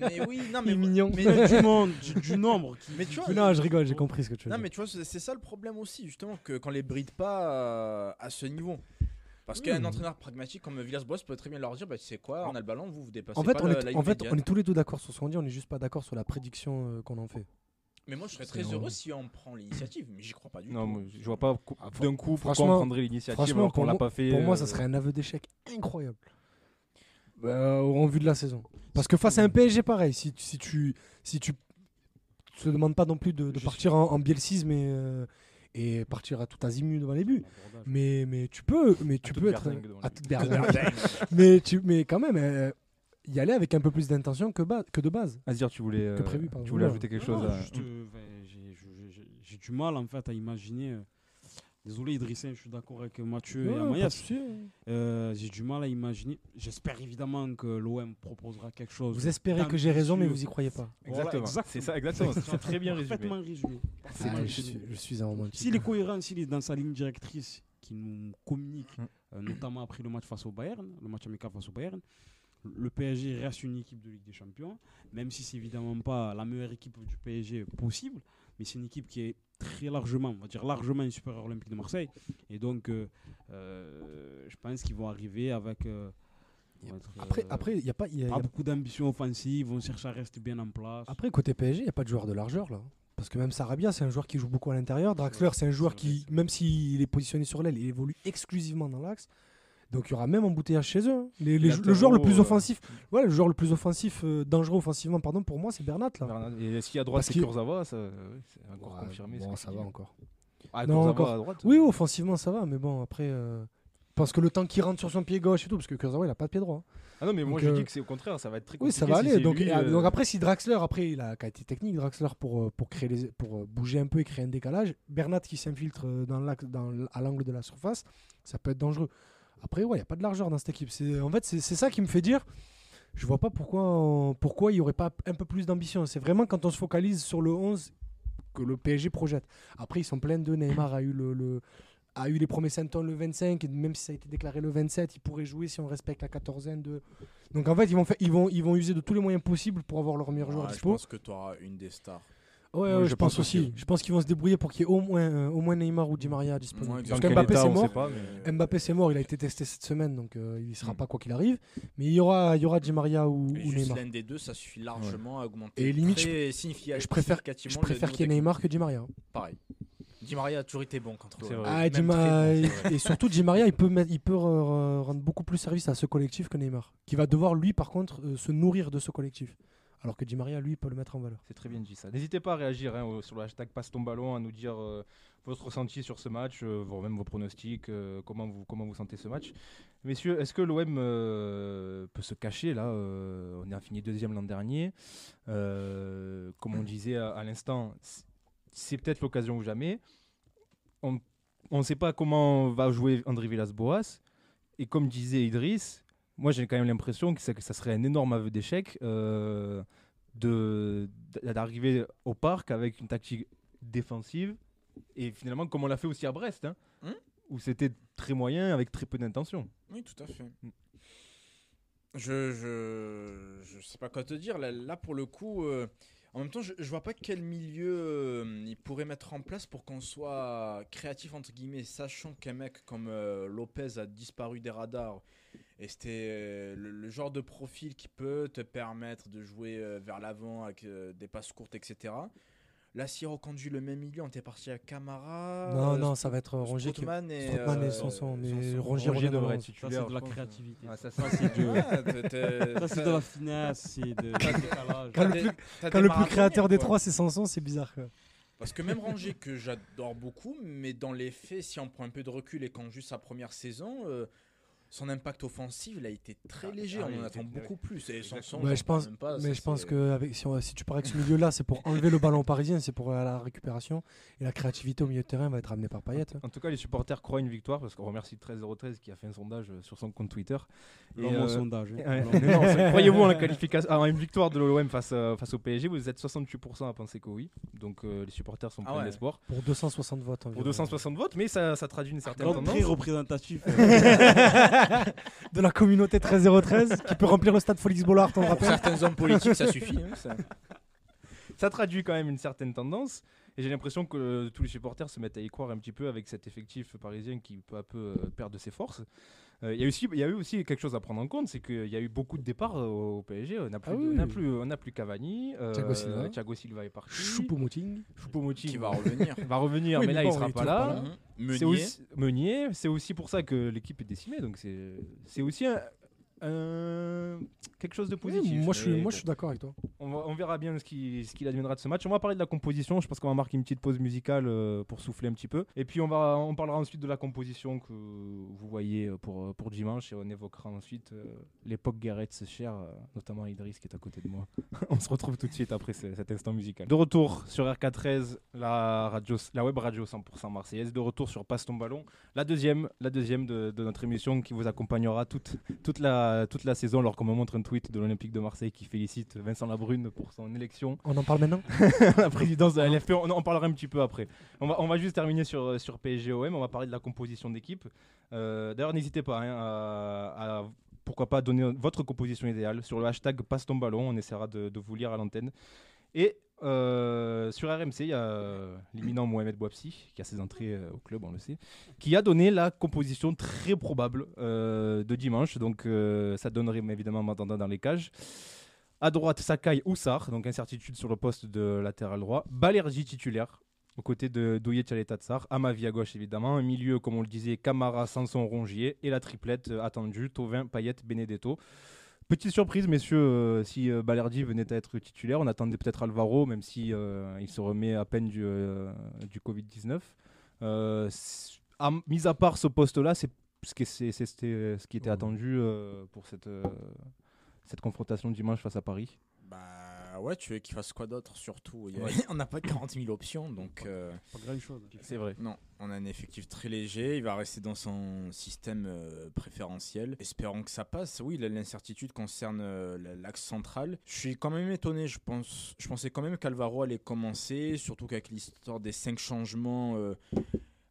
mais oui, non, mais mignon. Mais, du, monde, du, du nombre. Qui, mais tu vois, Mais non, je rigole, j'ai compris ce que tu veux Non, dire. mais tu vois, c'est c'est ça le problème aussi, justement, que qu'on les bride pas euh, à ce niveau. Parce qu'un Hmm. entraîneur pragmatique comme Villas-Boas peut très bien leur dire, bah, tu sais quoi, on a le ballon, vous vous dépassez En fait, pas on la, est, la en ligne fait, on est tous les deux d'accord sur ce qu'on dit. On est juste pas d'accord sur la prédiction euh, qu'on en fait. Mais moi, je serais très heureux si on prend l'initiative, mais j'y crois pas du Non, tout. moi, je vois pas Ah, d'un coup pourquoi franchement- on prendrait l'initiative alors qu'on pour l'a moi- pas fait. Pour moi, euh, ça serait un aveu d'échec incroyable. Bah, en vue de la saison. Parce que face à un PSG pareil, si, tu- si tu si tu te demandes pas non plus de, partir en, en bielsisme et, euh, et partir à tout azimut devant les buts, mais, mais tu peux, mais tu peux être à toute mais tu mais quand même euh, y aller avec un peu plus d'intention que, de base. À se dire, tu voulais, euh, prévu, tu voulais ajouter quelque Non, chose à. euh, j'ai- du mal en fait à imaginer. Désolé Idrissa, je suis d'accord avec Mathieu et Ouais, pas de Amayas. souci. Euh, j'ai du mal à imaginer. J'espère évidemment que l'OM proposera quelque chose. Vous espérez que j'ai raison, mais vous y croyez pas. Voilà, Exactement. exactement. C'est ça, exactement. C'est très bien résumé. Parfaitement résumé. Ah, je, suis, je suis un romantique. S'il est cohérent, s'il est dans sa ligne directrice qui nous communique, Mm. euh, notamment après le match face au Bayern, le match amical face au Bayern, le PSG reste une équipe de Ligue des Champions, même si c'est évidemment pas la meilleure équipe du PSG possible, mais c'est une équipe qui est très largement, on va dire largement supérieure à l'Olympique de Marseille. Et donc, euh, euh, je pense qu'ils vont arriver avec. euh, être, Après, euh, après, il y a pas, y a- y pas a- beaucoup d'ambition offensive, vont chercher à rester bien en place. après côté PSG, il y a pas de joueur de largeur là. Parce que même Sarabia, c'est un joueur qui joue beaucoup à l'intérieur. Draxler, c'est un joueur qui, même s'il est positionné sur l'aile, il évolue exclusivement dans l'axe. Donc il y aura même embouteillage chez eux. Les- les- le joueur le plus euh, offensif, ouais, le joueur le plus offensif, euh, dangereux offensivement, pardon, pour moi, c'est Bernat là. Bernard- Et s'il y a droite, c'est Kurzawa, ça, euh, oui, c'est encore Ouais, confirmé. bon, ça va encore. Ah, Non, encore. à droite Oui, offensivement, ça va, mais bon, après. euh, Parce que le temps qu'il rentre sur son pied gauche et tout, parce que Kurzawa, il a pas de pied droit. hein. Ah non, mais moi je euh, dis que c'est au contraire, ça va être très Oui, compliqué. ça va aller. Donc, lui, euh, euh, donc après, si Draxler, après, il a qualité technique, Draxler pour, euh, pour, créer les, pour euh, bouger un peu et créer un décalage. Bernat qui s'infiltre euh, dans dans à l'angle de la surface, ça peut être dangereux. Après, ouais, il n'y a pas de largeur dans cette équipe. C'est- En fait, c'est ça qui me fait dire. Je vois pas pourquoi on- pourquoi il n'y aurait pas un peu plus d'ambition. C'est vraiment quand on se focalise sur le 11 que le PSG projette. Après, ils sont pleins de Neymar a eu le, le- a eu les premiers symptômes le 25 et même si ça a été déclaré le 27, il pourrait jouer si on respecte la quatorzaine de donc en fait, ils vont, faire, ils, vont, ils vont user de tous les moyens possibles pour avoir leur meilleur joueur Ouais, je dispo. pense que tu auras une des stars. Ouais, ouais, je je, pense pense aussi. Je pense qu'ils vont se débrouiller pour qu'il y ait au moins, euh, au moins Neymar ou Di Maria disponible. Ouais, Parce état, c'est mort. pas, mais- Mbappé, c'est mort. Il a été testé cette semaine, donc euh, il sera Mm. pas quoi qu'il arrive. Mais il y aura, il y aura Di Maria ou, ou Neymar. l'un des deux, ça suffit largement à augmenter. Et limite, je préfère- Je qu'il y ait. Neymar que Di Maria. Pareil. Di Maria a toujours été bon contre. Ah, Di Ma- bon, et surtout, Di Maria, il peut, mettre- il peut rendre beaucoup plus service à ce collectif que Neymar. Qui va devoir, lui, par contre, euh, se nourrir de ce collectif. Alors que Di Maria, lui, peut le mettre en valeur. C'est très bien dit ça. N'hésitez pas à réagir hein, sur le hashtag passe ton ballon, à nous dire euh, votre ressenti sur ce match, euh, même vos pronostics, euh, comment, vous, comment vous sentez ce match. Messieurs, est-ce que l'OM peut se cacher là On a fini deuxième l'an dernier. Comme on disait à, à l'instant, c'est peut-être l'occasion ou jamais. On ne sait pas comment va jouer André Villas-Boas. Et comme disait Idriss, moi j'ai quand même l'impression que ça, que ça serait un énorme aveu d'échec. euh, d'arriver au parc avec une tactique défensive et finalement comme on l'a fait aussi à Brest hein, Hmm où c'était très moyen avec très peu d'intention Oui, tout à fait. Mm. Je, je, je sais pas quoi te dire. Là, là, pour le coup, euh, en même temps, je, je vois pas quel milieu euh, il pourrait mettre en place pour qu'on soit créatif, entre guillemets, sachant qu'un mec comme euh, Lopez a disparu des radars. Et c'était euh, le, le genre de profil qui peut te permettre de jouer euh, vers l'avant avec euh, des passes courtes, etc. Là, si on reconduit le même milieu, on était parti à Camara. non, euh, non, ça va être Rongier qui. Strootman et, Strootman et Sanson, mais Sanson. Rongier Rongier devrait être Ça, titulaire c'est de la créativité. Ah, ça, Ça, c'est- t'es- ça, c'est de la finesse, c'est de, du décalage. Quand le plus- Quand le créateur des trois, c'est Sanson, c'est bizarre. quoi. Parce que même Ranger, que j'adore beaucoup, mais dans les faits, si on prend un peu de recul et quand juste sa première saison, euh, son impact offensif, il a été très Ah, léger. ah on en attend était- beaucoup plus. Et son Exactement. son, Ouais, j'en je parle pense, même pas, mais ça, je pense que avec, si, on- si tu pars avec ce milieu-là, c'est pour enlever le ballon parisien, c'est pour la récupération. Et la créativité au milieu de terrain va être amenée par Payet. En tout cas, les supporters croient une victoire parce qu'on remercie 13013 qui a fait un sondage euh, sur son compte Twitter. Et, euh, sondage. hein. Non, c'est- Croyez-vous en la qualification, à une victoire de l'OM face, euh, face au PSG Vous êtes 68% à penser que oui. Donc euh, les supporters sont Ah pleins ouais. d'espoir. Pour 260 votes environ. Pour 260 votes, mais ça, ça traduit une certaine Donc, tendance. très représentatif. de la communauté 13013 qui peut remplir le stade Félix Bollard, on rappelle. certains hommes politiques, ça suffit. hein, ça. ça traduit quand même une certaine tendance. Et j'ai l'impression que euh, tous les supporters se mettent à y croire un petit peu avec cet effectif parisien qui peu à peu euh, perd de ses forces. Euh, Il y, a aussi- il y a eu aussi quelque chose à prendre en compte, c'est qu'il y a eu beaucoup de départs euh, au PSG. On n'a plus, Ah oui, on n'a oui. plus, on plus Cavani. euh, Thiago Silva. Thiago Silva est parti. Choupo-Moting. Choupo-Moting Qui va revenir. va revenir, Oui, mais mais là bon, il sera pas là. pas là. C'est Meunier. aussi, Meunier, c'est aussi pour ça que l'équipe est décimée. Donc c'est c'est aussi un, un- quelque chose de positif. moi, je suis, moi, je suis d'accord avec toi. on, va- on verra bien ce qui- ce qu'il adviendra de ce match. On va parler de la composition. Je pense qu'on va marquer une petite pause musicale euh, pour souffler un petit peu. Et puis on, va, on parlera ensuite de la composition que vous voyez euh, pour, euh, pour dimanche. Et on évoquera ensuite euh, l'époque Gareth cher, euh, notamment Idriss qui est à côté de moi. on se retrouve tout de suite après ce- cet instant musical. De retour sur RK13, la, radio, la web radio 100% marseillaise. De retour sur Passe ton ballon. La deuxième, la deuxième de, de notre émission qui vous accompagnera toute, toute, la, toute la saison. Alors qu'on me montre un tweet de l'Olympique de Marseille qui félicite Vincent Labrune pour son élection On en parle maintenant la présidence de la LFP. On en parlera un petit peu après. On va, on va juste terminer sur, sur PSG-OM. On va parler de la composition d'équipe. Euh, D'ailleurs, n'hésitez pas hein, à, à- pourquoi pas donner votre composition idéale sur le hashtag passe ton ballon. On essaiera de, de vous lire à l'antenne. Et euh, sur RMC, il y a euh, l'imminent Mohamed Bouabsi, qui a ses entrées euh, au club, on le sait, qui a donné la composition très probable de dimanche. Donc ça donnerait évidemment Mandanda dans les cages. À droite, Sakai Oussar, donc incertitude sur le poste de latéral droit. Balerji titulaire, aux côtés de Douye Tchaletatsar. Amavi à gauche, évidemment. Un milieu, comme on le disait, Camara, Sanson, Rongier. Et la triplette attendue, Tovin, Payet, Benedetto. Petite surprise, messieurs, euh, si euh, Balerdi venait à être titulaire, on attendait peut-être Alvaro, même si euh, il se remet à peine du, euh, du Covid-19. Euh, c- à- mis à part ce poste-là, c'est ce qui, ce était Ouais. attendu euh, pour cette, euh, cette confrontation dimanche face à Paris. Bah ouais, tu veux qu'il fasse quoi d'autre surtout? Il y a- Ouais. On n'a pas 40 000 options, donc euh, Pas grand chose. C'est vrai. non, on a un effectif très léger. Il va rester dans son système euh, préférentiel. Espérons que ça passe. Oui, l'incertitude concerne euh, la- l'axe central. Je suis quand même étonné. Je pense, je pensais quand même qu'Alvaro allait commencer, surtout qu'avec l'histoire des 5 changements. euh,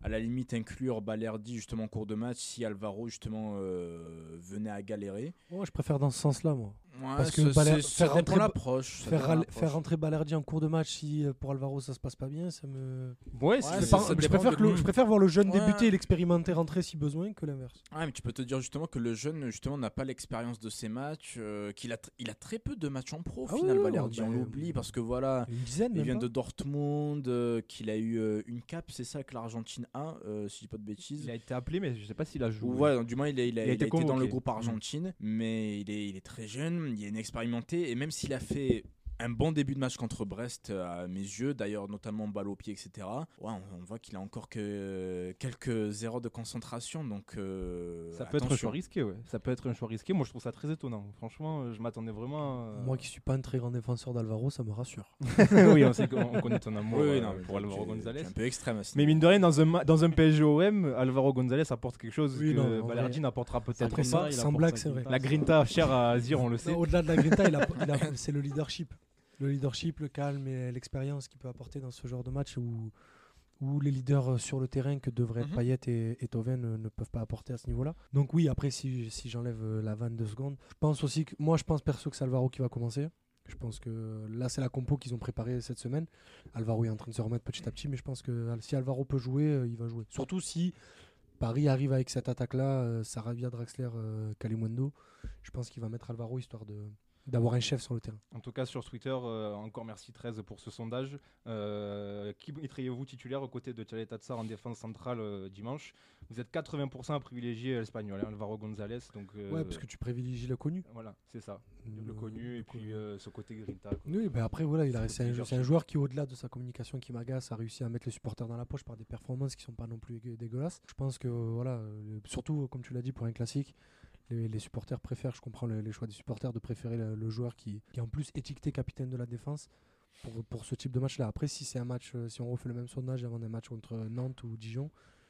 à la limite inclure Balerdi justement en cours de match si Alvaro justement euh, venait à galérer. Moi, je préfère dans ce sens-là, moi. Ouais, Parce que Baler- faire rentrer- l'approche. Faire, rentrer Balerdi en cours de match si euh, pour Alvaro ça se passe pas bien, ça me. Ouais, Ouais, c'est- c'est- je, ça par- je préfère que le- je préfère voir le jeune Ouais. débuter et l'expérimenter rentrer si besoin que l'inverse. Ouais, mais tu peux te dire justement que le jeune justement n'a pas l'expérience de ces matchs, euh, qu'il a, tr- il a très peu de matchs en pro au Ah final, oui, Balerdi, bah, on euh, l'oublie parce que voilà, Une dizaine, il vient pas. de Dortmund, euh, qu'il a eu euh, une cape, c'est ça, avec l'Argentine A, euh, si je dis pas de bêtises. il a été appelé, mais je sais pas s'il a joué. Ou ouais, du moins il, a, Il a il a été été, dans le groupe Argentine, mais il est, il est très jeune, il est inexpérimenté, et même s'il a fait un bon début de match contre Brest euh, à mes yeux, d'ailleurs notamment balle au pied, etc. Ouais, on, on voit qu'il a encore que quelques erreurs de concentration, donc euh, Ça peut être un choix risqué, ouais. Ça peut être un choix risqué. Moi, je trouve ça très étonnant. Franchement, euh, je m'attendais vraiment. Moi qui suis pas un très grand défenseur d'Alvaro, ça me rassure. oui, on, sait qu'on- on connaît ton amour Oui, euh, non, pour Alvaro Gonzalez. un peu extrême Mais mine de rien, dans un, dans un PSG-OM, Alvaro Gonzalez apporte quelque chose Oui, que Balerdi n'apportera peut-être pas. sans blague, c'est vrai. La grinta chère à Azir, on le sait. Au-delà de la grinta, il a- il a- c'est le leadership. Le leadership, le calme et l'expérience qu'il peut apporter dans ce genre de match où, où les leaders sur le terrain que devraient être Mhm. Payet et, et Thauvin ne, ne peuvent pas apporter à ce niveau-là. Donc oui, après, si, si j'enlève euh, la vanne de secondes, je pense aussi que moi, je pense perso que c'est Alvaro qui va commencer. Je pense que là, c'est la compo qu'ils ont préparée cette semaine. Alvaro est en train de se remettre petit à petit, mais je pense que si Alvaro peut jouer, euh, il va jouer. Surtout si Paris arrive avec cette attaque-là, euh, Saravia, Draxler, Kalimundo. Je pense qu'il va mettre Alvaro histoire de, d'avoir un chef sur le terrain. En tout cas, sur Twitter, euh, encore merci 13 pour ce sondage. Euh, qui mettriez-vous titulaire aux côtés de Tchale Tatsar en défense centrale euh, dimanche? Vous êtes 80% à privilégier l'Espagnol, hein, Alvaro González. Donc, Ouais, parce que tu privilégies le connu. Voilà, c'est ça. Le connu et puis ce côté grinta. quoi. Oui, ben après, voilà, il a, c'est, un, un joueur qui, au-delà de sa communication qui m'agace, a réussi à mettre les supporters dans la poche par des performances qui sont pas non plus égue- dégueulasses. Je pense que, voilà, surtout, comme tu l'as dit, pour un classique, les, les supporters préfèrent, je comprends le- les choix des supporters, de préférer le, le joueur qui, qui est en plus étiqueté capitaine de la défense pour, pour ce type de match-là. Après, si c'est un match, euh, si on refait le même sondage avant un match contre Nantes ou Dijon,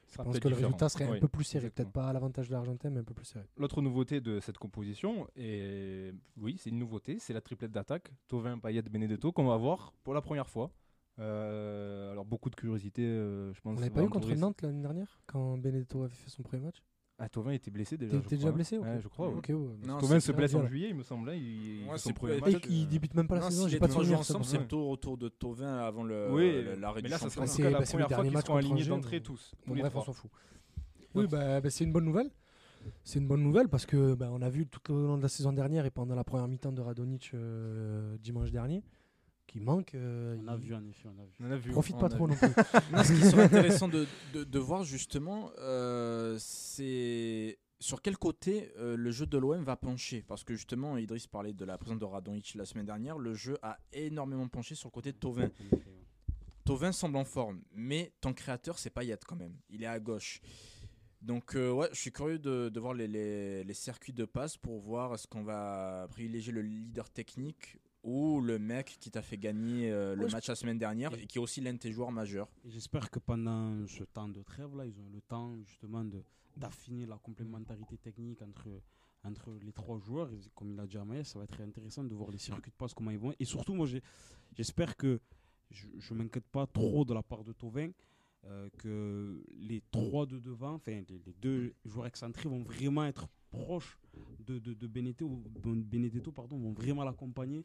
je pense que le résultat serait Oui, un peu plus serré. Peut-être pas à l'avantage de l'Argentin, mais un peu plus serré. L'autre nouveauté de cette composition, et oui, c'est une nouveauté, c'est la triplette d'attaque, Tovin, Payet, Benedetto, qu'on va voir pour la première fois. Euh, alors beaucoup de curiosité, euh, je pense. On l'avait va pas eu contre Nantes l'année dernière, quand Benedetto avait fait son premier match? Ah, Tovin était blessé déjà. T'es- déjà hein. blessé Ouais, ok. je crois. ouais. Ok, ouais. Non, Tovin se blesse en juillet, il me semble. hein, il, Ouais, son premier match. Et il débute même pas la Non, saison, si j'ai pas de souvenir. ensemble, c'est plutôt autour de Tovin avant le, Oui, le- l'arrêt mais du là, ça sera la bah, le première fois dernier qu'ils match seront alignés d'entrée tous. bref, on s'en fout. Oui, bah, bah, c'est une bonne nouvelle. C'est une bonne nouvelle parce que bah, on a vu tout au long de la saison dernière et pendant la première mi-temps de Radonic euh, dimanche dernier qu'il manque. euh, On a il vu, en effet, on a vu. On a vu. Profite on pas a trop vu. non plus. Non, ce qui serait intéressant de, de- de voir justement, euh, c'est sur quel côté euh, le jeu de l'OM va pencher? Parce que justement, Idriss parlait de la présence de Radonjic la semaine dernière. Le jeu a énormément penché sur le côté de Tovin. Tovin semble en forme, mais ton créateur, c'est Payet quand même. Il est à gauche. Donc, euh, ouais, je suis curieux de, de voir les, les- les circuits de passe pour voir est-ce qu'on va privilégier le leader technique ou le mec qui t'a fait gagner euh, le Ouais, je- match la semaine dernière et qui est aussi l'un de tes joueurs majeurs. J'espère que pendant ce temps de trêve, là, ils ont le temps justement d'affiner la complémentarité technique entre, entre les trois joueurs. Comme il a dit Amaïs, ça va être intéressant de voir les circuits de passe, comment ils vont. Et surtout, moi, j'espère que je ne m'inquiète pas trop de la part de Tovin. euh, que les trois de devant, enfin les, les deux joueurs excentrés vont vraiment être proches de, de, de Benedetto, Benedetto pardon, vont vraiment l'accompagner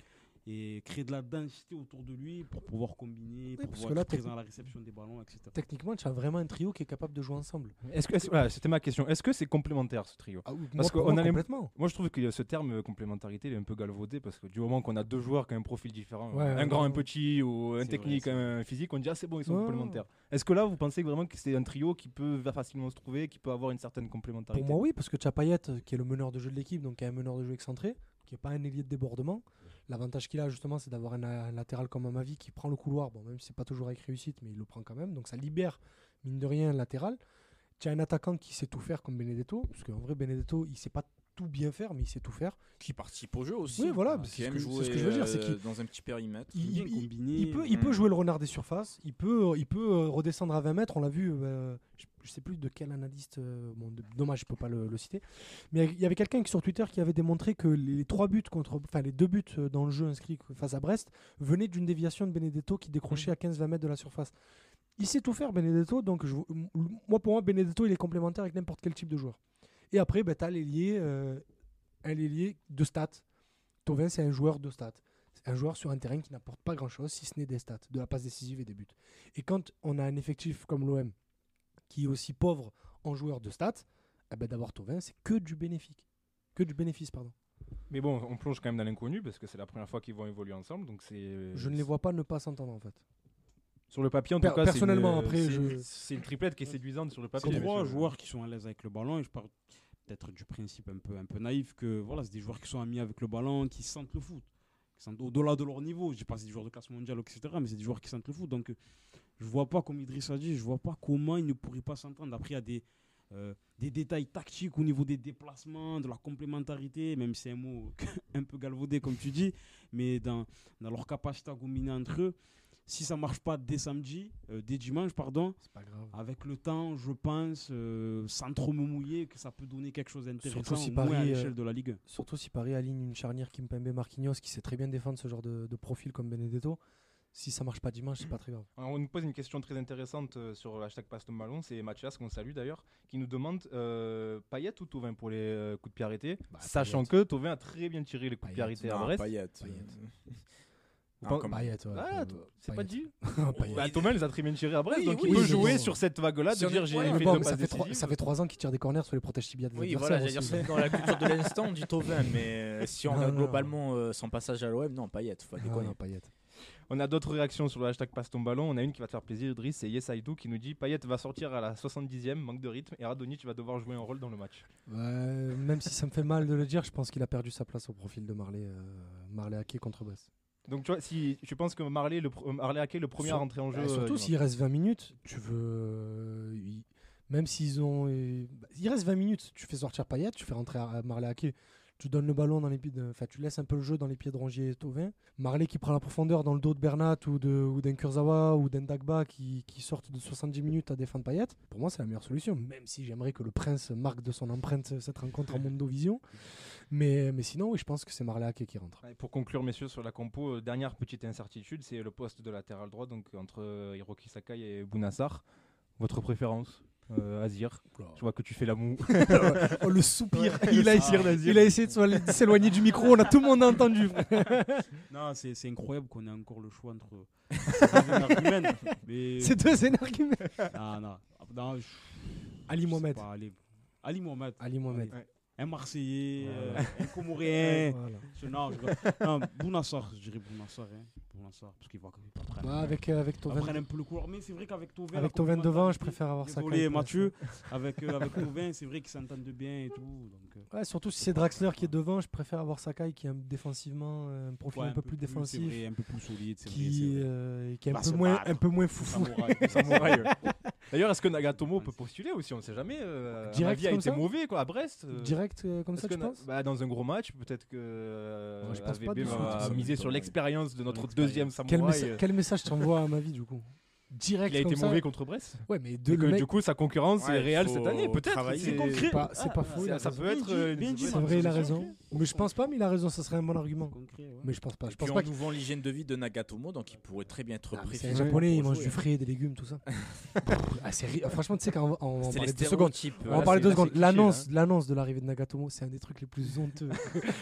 et créer de la densité autour de lui pour pouvoir combiner, pour parce pouvoir que là, être présent à la réception des ballons, etc. Techniquement, tu as vraiment un trio qui est capable de jouer ensemble. Est-ce que, est-ce- voilà, c'était ma question. Est-ce que c'est complémentaire ce trio? Ah, oui, Parce moi, pour qu'on moi, a les- complètement. Moi, je trouve que ce terme euh, complémentarité il est un peu galvaudé parce que du moment qu'on a deux joueurs qui ont un profil différent, Ouais, un ouais, grand, ouais. un petit, ou un C'est technique, vrai, un physique, on dit ah c'est bon, ils sont Ouais. complémentaires. Est-ce que là, vous pensez vraiment que c'est un trio qui peut facilement se trouver, qui peut avoir une certaine Pour complémentarité moi, oui, parce que tu as Payet, euh, qui est le meneur de jeu de l'équipe, donc qui est un meneur de jeu excentré, qui n'est pas un ailier de débordement. L'avantage qu'il a, justement, c'est d'avoir un, un latéral comme Amavi qui prend le couloir, bon, même si c'est pas toujours avec réussite, mais il le prend quand même. Donc ça libère, mine de rien, un latéral. Tu as un attaquant qui sait tout faire comme Benedetto, parce qu'en vrai, Benedetto, il sait pas tout bien faire, mais il sait tout faire. qui participe au jeu aussi. Oui, voilà, Qui c'est ce que je- c'est jouer ce que je veux dire, c'est euh, qu'il- dans un petit périmètre. Il, bien il- combiné, il peut, il peut mm. jouer le renard des surfaces, il peut, il peut euh, redescendre à 20 mètres, on l'a vu, euh, je, je sais plus de quel analyste, euh, bon, de- dommage, je peux pas le, le citer, mais il y avait quelqu'un sur Twitter qui avait démontré que les, trois buts contre, enfin les deux buts euh, dans le jeu inscrits face à Brest venaient d'une déviation de Benedetto qui décrochait à 15-20 mètres de la surface. Il sait tout faire Benedetto, donc je- moi pour moi Benedetto il est complémentaire avec n'importe quel type de joueur. Et après, ben, tu as l'ailier, euh, un ailier de stats. Tovin, c'est un joueur de stats. C'est un joueur sur un terrain qui n'apporte pas grand-chose, si ce n'est des stats, de la passe décisive et des buts. Et quand on a un effectif comme l'OM, qui est aussi pauvre en joueurs de stats, eh ben, d'avoir Tovin, c'est que du bénéfique. Que du bénéfice, pardon. Mais bon, on plonge quand même dans l'inconnu parce que c'est la première fois qu'ils vont évoluer ensemble, donc c'est. Je ne les vois pas ne pas s'entendre, en fait. Sur le papier, en Per- tout cas, c'est personnellement, une- après, c'est je- une- c'est une triplette qui est séduisante sur le C'est papier. trois joueurs qui sont à l'aise avec le ballon et je parle peut-être du principe un peu, un peu naïf que voilà, c'est des joueurs qui sont amis avec le ballon, qui sentent le foot, au-delà de leur niveau. Je dis pas c'est des joueurs de classe mondiale, etc., mais c'est des joueurs qui sentent le. Donc je vois pas, comme Idriss a dit, je vois pas comment ils ne pourraient pas s'entendre. Après, il y a des, euh, des détails tactiques au niveau des déplacements, de la complémentarité, même si c'est un mot un peu galvaudé, comme tu dis, mais dans, dans leur capacité à combiner entre eux. Si ça marche pas dès samedi, euh, dès dimanche, pardon, C'est pas grave. avec le temps, je pense, euh, sans trop me mouiller, que ça peut donner quelque chose d'intéressant Surtout si à Paris, l'échelle euh, de la Ligue. Surtout si Paris aligne une charnière Kimpembe Marquinhos qui sait très bien défendre ce genre de, de profil comme Benedetto. Si ça marche pas dimanche, c'est pas très grave. Alors, on nous pose une question très intéressante euh, sur le hashtag Passe ballon, c'est Mathias qu'on salue d'ailleurs, qui nous demande euh, Payet ou Tovin pour les euh, coups de pied arrêtés, Bah, sachant que Tovin a très bien tiré les coups de pied arrêtés à Non, Brest. Payet. Ah, pen- comme- Payet, ouais. Ah, c'est pas dit bah, Thomas les a très bien tirés à Brest, Oui, donc oui, il peut jouer sur cette vague-là, de on dire j'ai fait deux ça fait, trois, décisives. ça fait trois ans qu'il tire des corners sur les protèges tibias de Oui, voilà, j'allais dire aussi. c'est dans la culture de l'instant, on dit Tovin, mais euh, si on regarde non. globalement euh, son passage à l'OM, non, Payet, faut pas Non, déconner. non, Payet. On a d'autres réactions sur le hashtag passe ton ballon. On a une qui va te faire plaisir, Idriss, c'est Yesaidou qui nous dit Payet va sortir à la 70e, manque de rythme, et Radonic va devoir jouer un rôle dans le match. Ouais, même si ça me fait mal de le dire, je pense qu'il a perdu sa place au profil de Marley, euh, Marley Hacké contre Brest. Donc tu vois, si tu penses que Marley, le, euh, Marley le premier à rentrer en jeu. Bah, euh, surtout s'il reste 20 minutes, tu veux. euh, il- Même s'ils ont. euh, bah, il reste 20 minutes, tu fais sortir Payet, tu fais rentrer à- Marley Hacké, tu donnes le ballon dans les pieds de. Enfin, tu laisses un peu le jeu dans les pieds de Rongier et Tovin. Marley qui prend la profondeur dans le dos de Bernat ou de- ou d'un Kurzawa ou d'un Dagba qui, qui sortent de 70 minutes à défendre Payet. Pour moi, c'est la meilleure solution, même si j'aimerais que le Prince marque de son empreinte cette rencontre en Mondovision. Mais, mais sinon, oui, je pense que c'est Marley qui rentre. Ouais, Pour conclure, messieurs, sur la compo, euh, dernière petite incertitude, c'est le poste de latéral droit, donc entre euh, Hiroki Sakai et Bounassar. Votre préférence? Euh, Azir, je vois que tu fais la moue. oh, le soupir Ouais, il, le a soupir essayé, d'Azir. il a essayé de s'éloigner- du micro, on a tout le monde entendu. Non, c'est c'est incroyable qu'on ait encore le choix entre ces deux énergumènes, Mais C'est deux énergumènes. non, non, non, je- Ali Mohamed. pas, Ali, Ali Mohamed. Ali Mohamed. Allez. Un Marseillais, euh, un Comorien. Voilà. Je- Non, je- non, Bounassar, je dirais Bounassar. Hein. Bounassar, parce qu'il Ouais, avec, euh, avec il va Tovin. prendre un peu le couloir. Mais c'est vrai qu'avec Tovin. Avec je complémentarité- préfère avoir ça. Désolé Mathieu, avec, euh, avec Tovin, c'est vrai qu'ils s'entendent bien et tout. Donc, euh, Ouais, surtout si c'est Draxler qui est devant, je préfère avoir Sakai qui est un- défensivement euh, un profil ouais, un peu plus c'est défensif, vrai, un peu plus solide. c'est vrai, qui, euh, est un Va peu se moins, battre. un peu moins foufou. Samouraï. Samouraï, ouais. D'ailleurs, est-ce que Nagatomo peut postuler aussi On ne sait jamais. Euh, Direct Amavi a comme été ça mauvais quoi, à Brest. euh, Direct euh, comme est-ce ça, que tu Na- penses bah, Dans un gros match, peut-être que euh, Ouais, je pense pas AVB du tout, va ça miser sur l'expérience de notre deuxième quel, samouraï. messa- euh, quel message t'envoies à ma vie du coup Direct Il a comme été ça mauvais contre Brest. Ouais, mais de Et le que mec, du coup, sa concurrence Ouais, est réelle faut cette année. Peut-être. travailler. c'est- concret. c'est pas, c'est pas Ah, faux. il Ça, a ça raison. peut être. euh, bien une- dit, C'est vrai, il a raison. Mais je pense pas, mais il a raison, ça serait un bon argument. Mais je pense pas. Je pense puis pas on qu'il nous vend l'hygiène de vie de Nagatomo, donc il pourrait très bien être Ah, mais pris. c'est un japonais, il mange du frais, des légumes, tout ça. ah, c'est ri- Franchement, tu sais, quand on, on, on C'est les parlait deux secondes. stéréotypes. On va en parler deux secondes. L'annonce, là. l'annonce de l'arrivée de Nagatomo, c'est un des trucs les plus honteux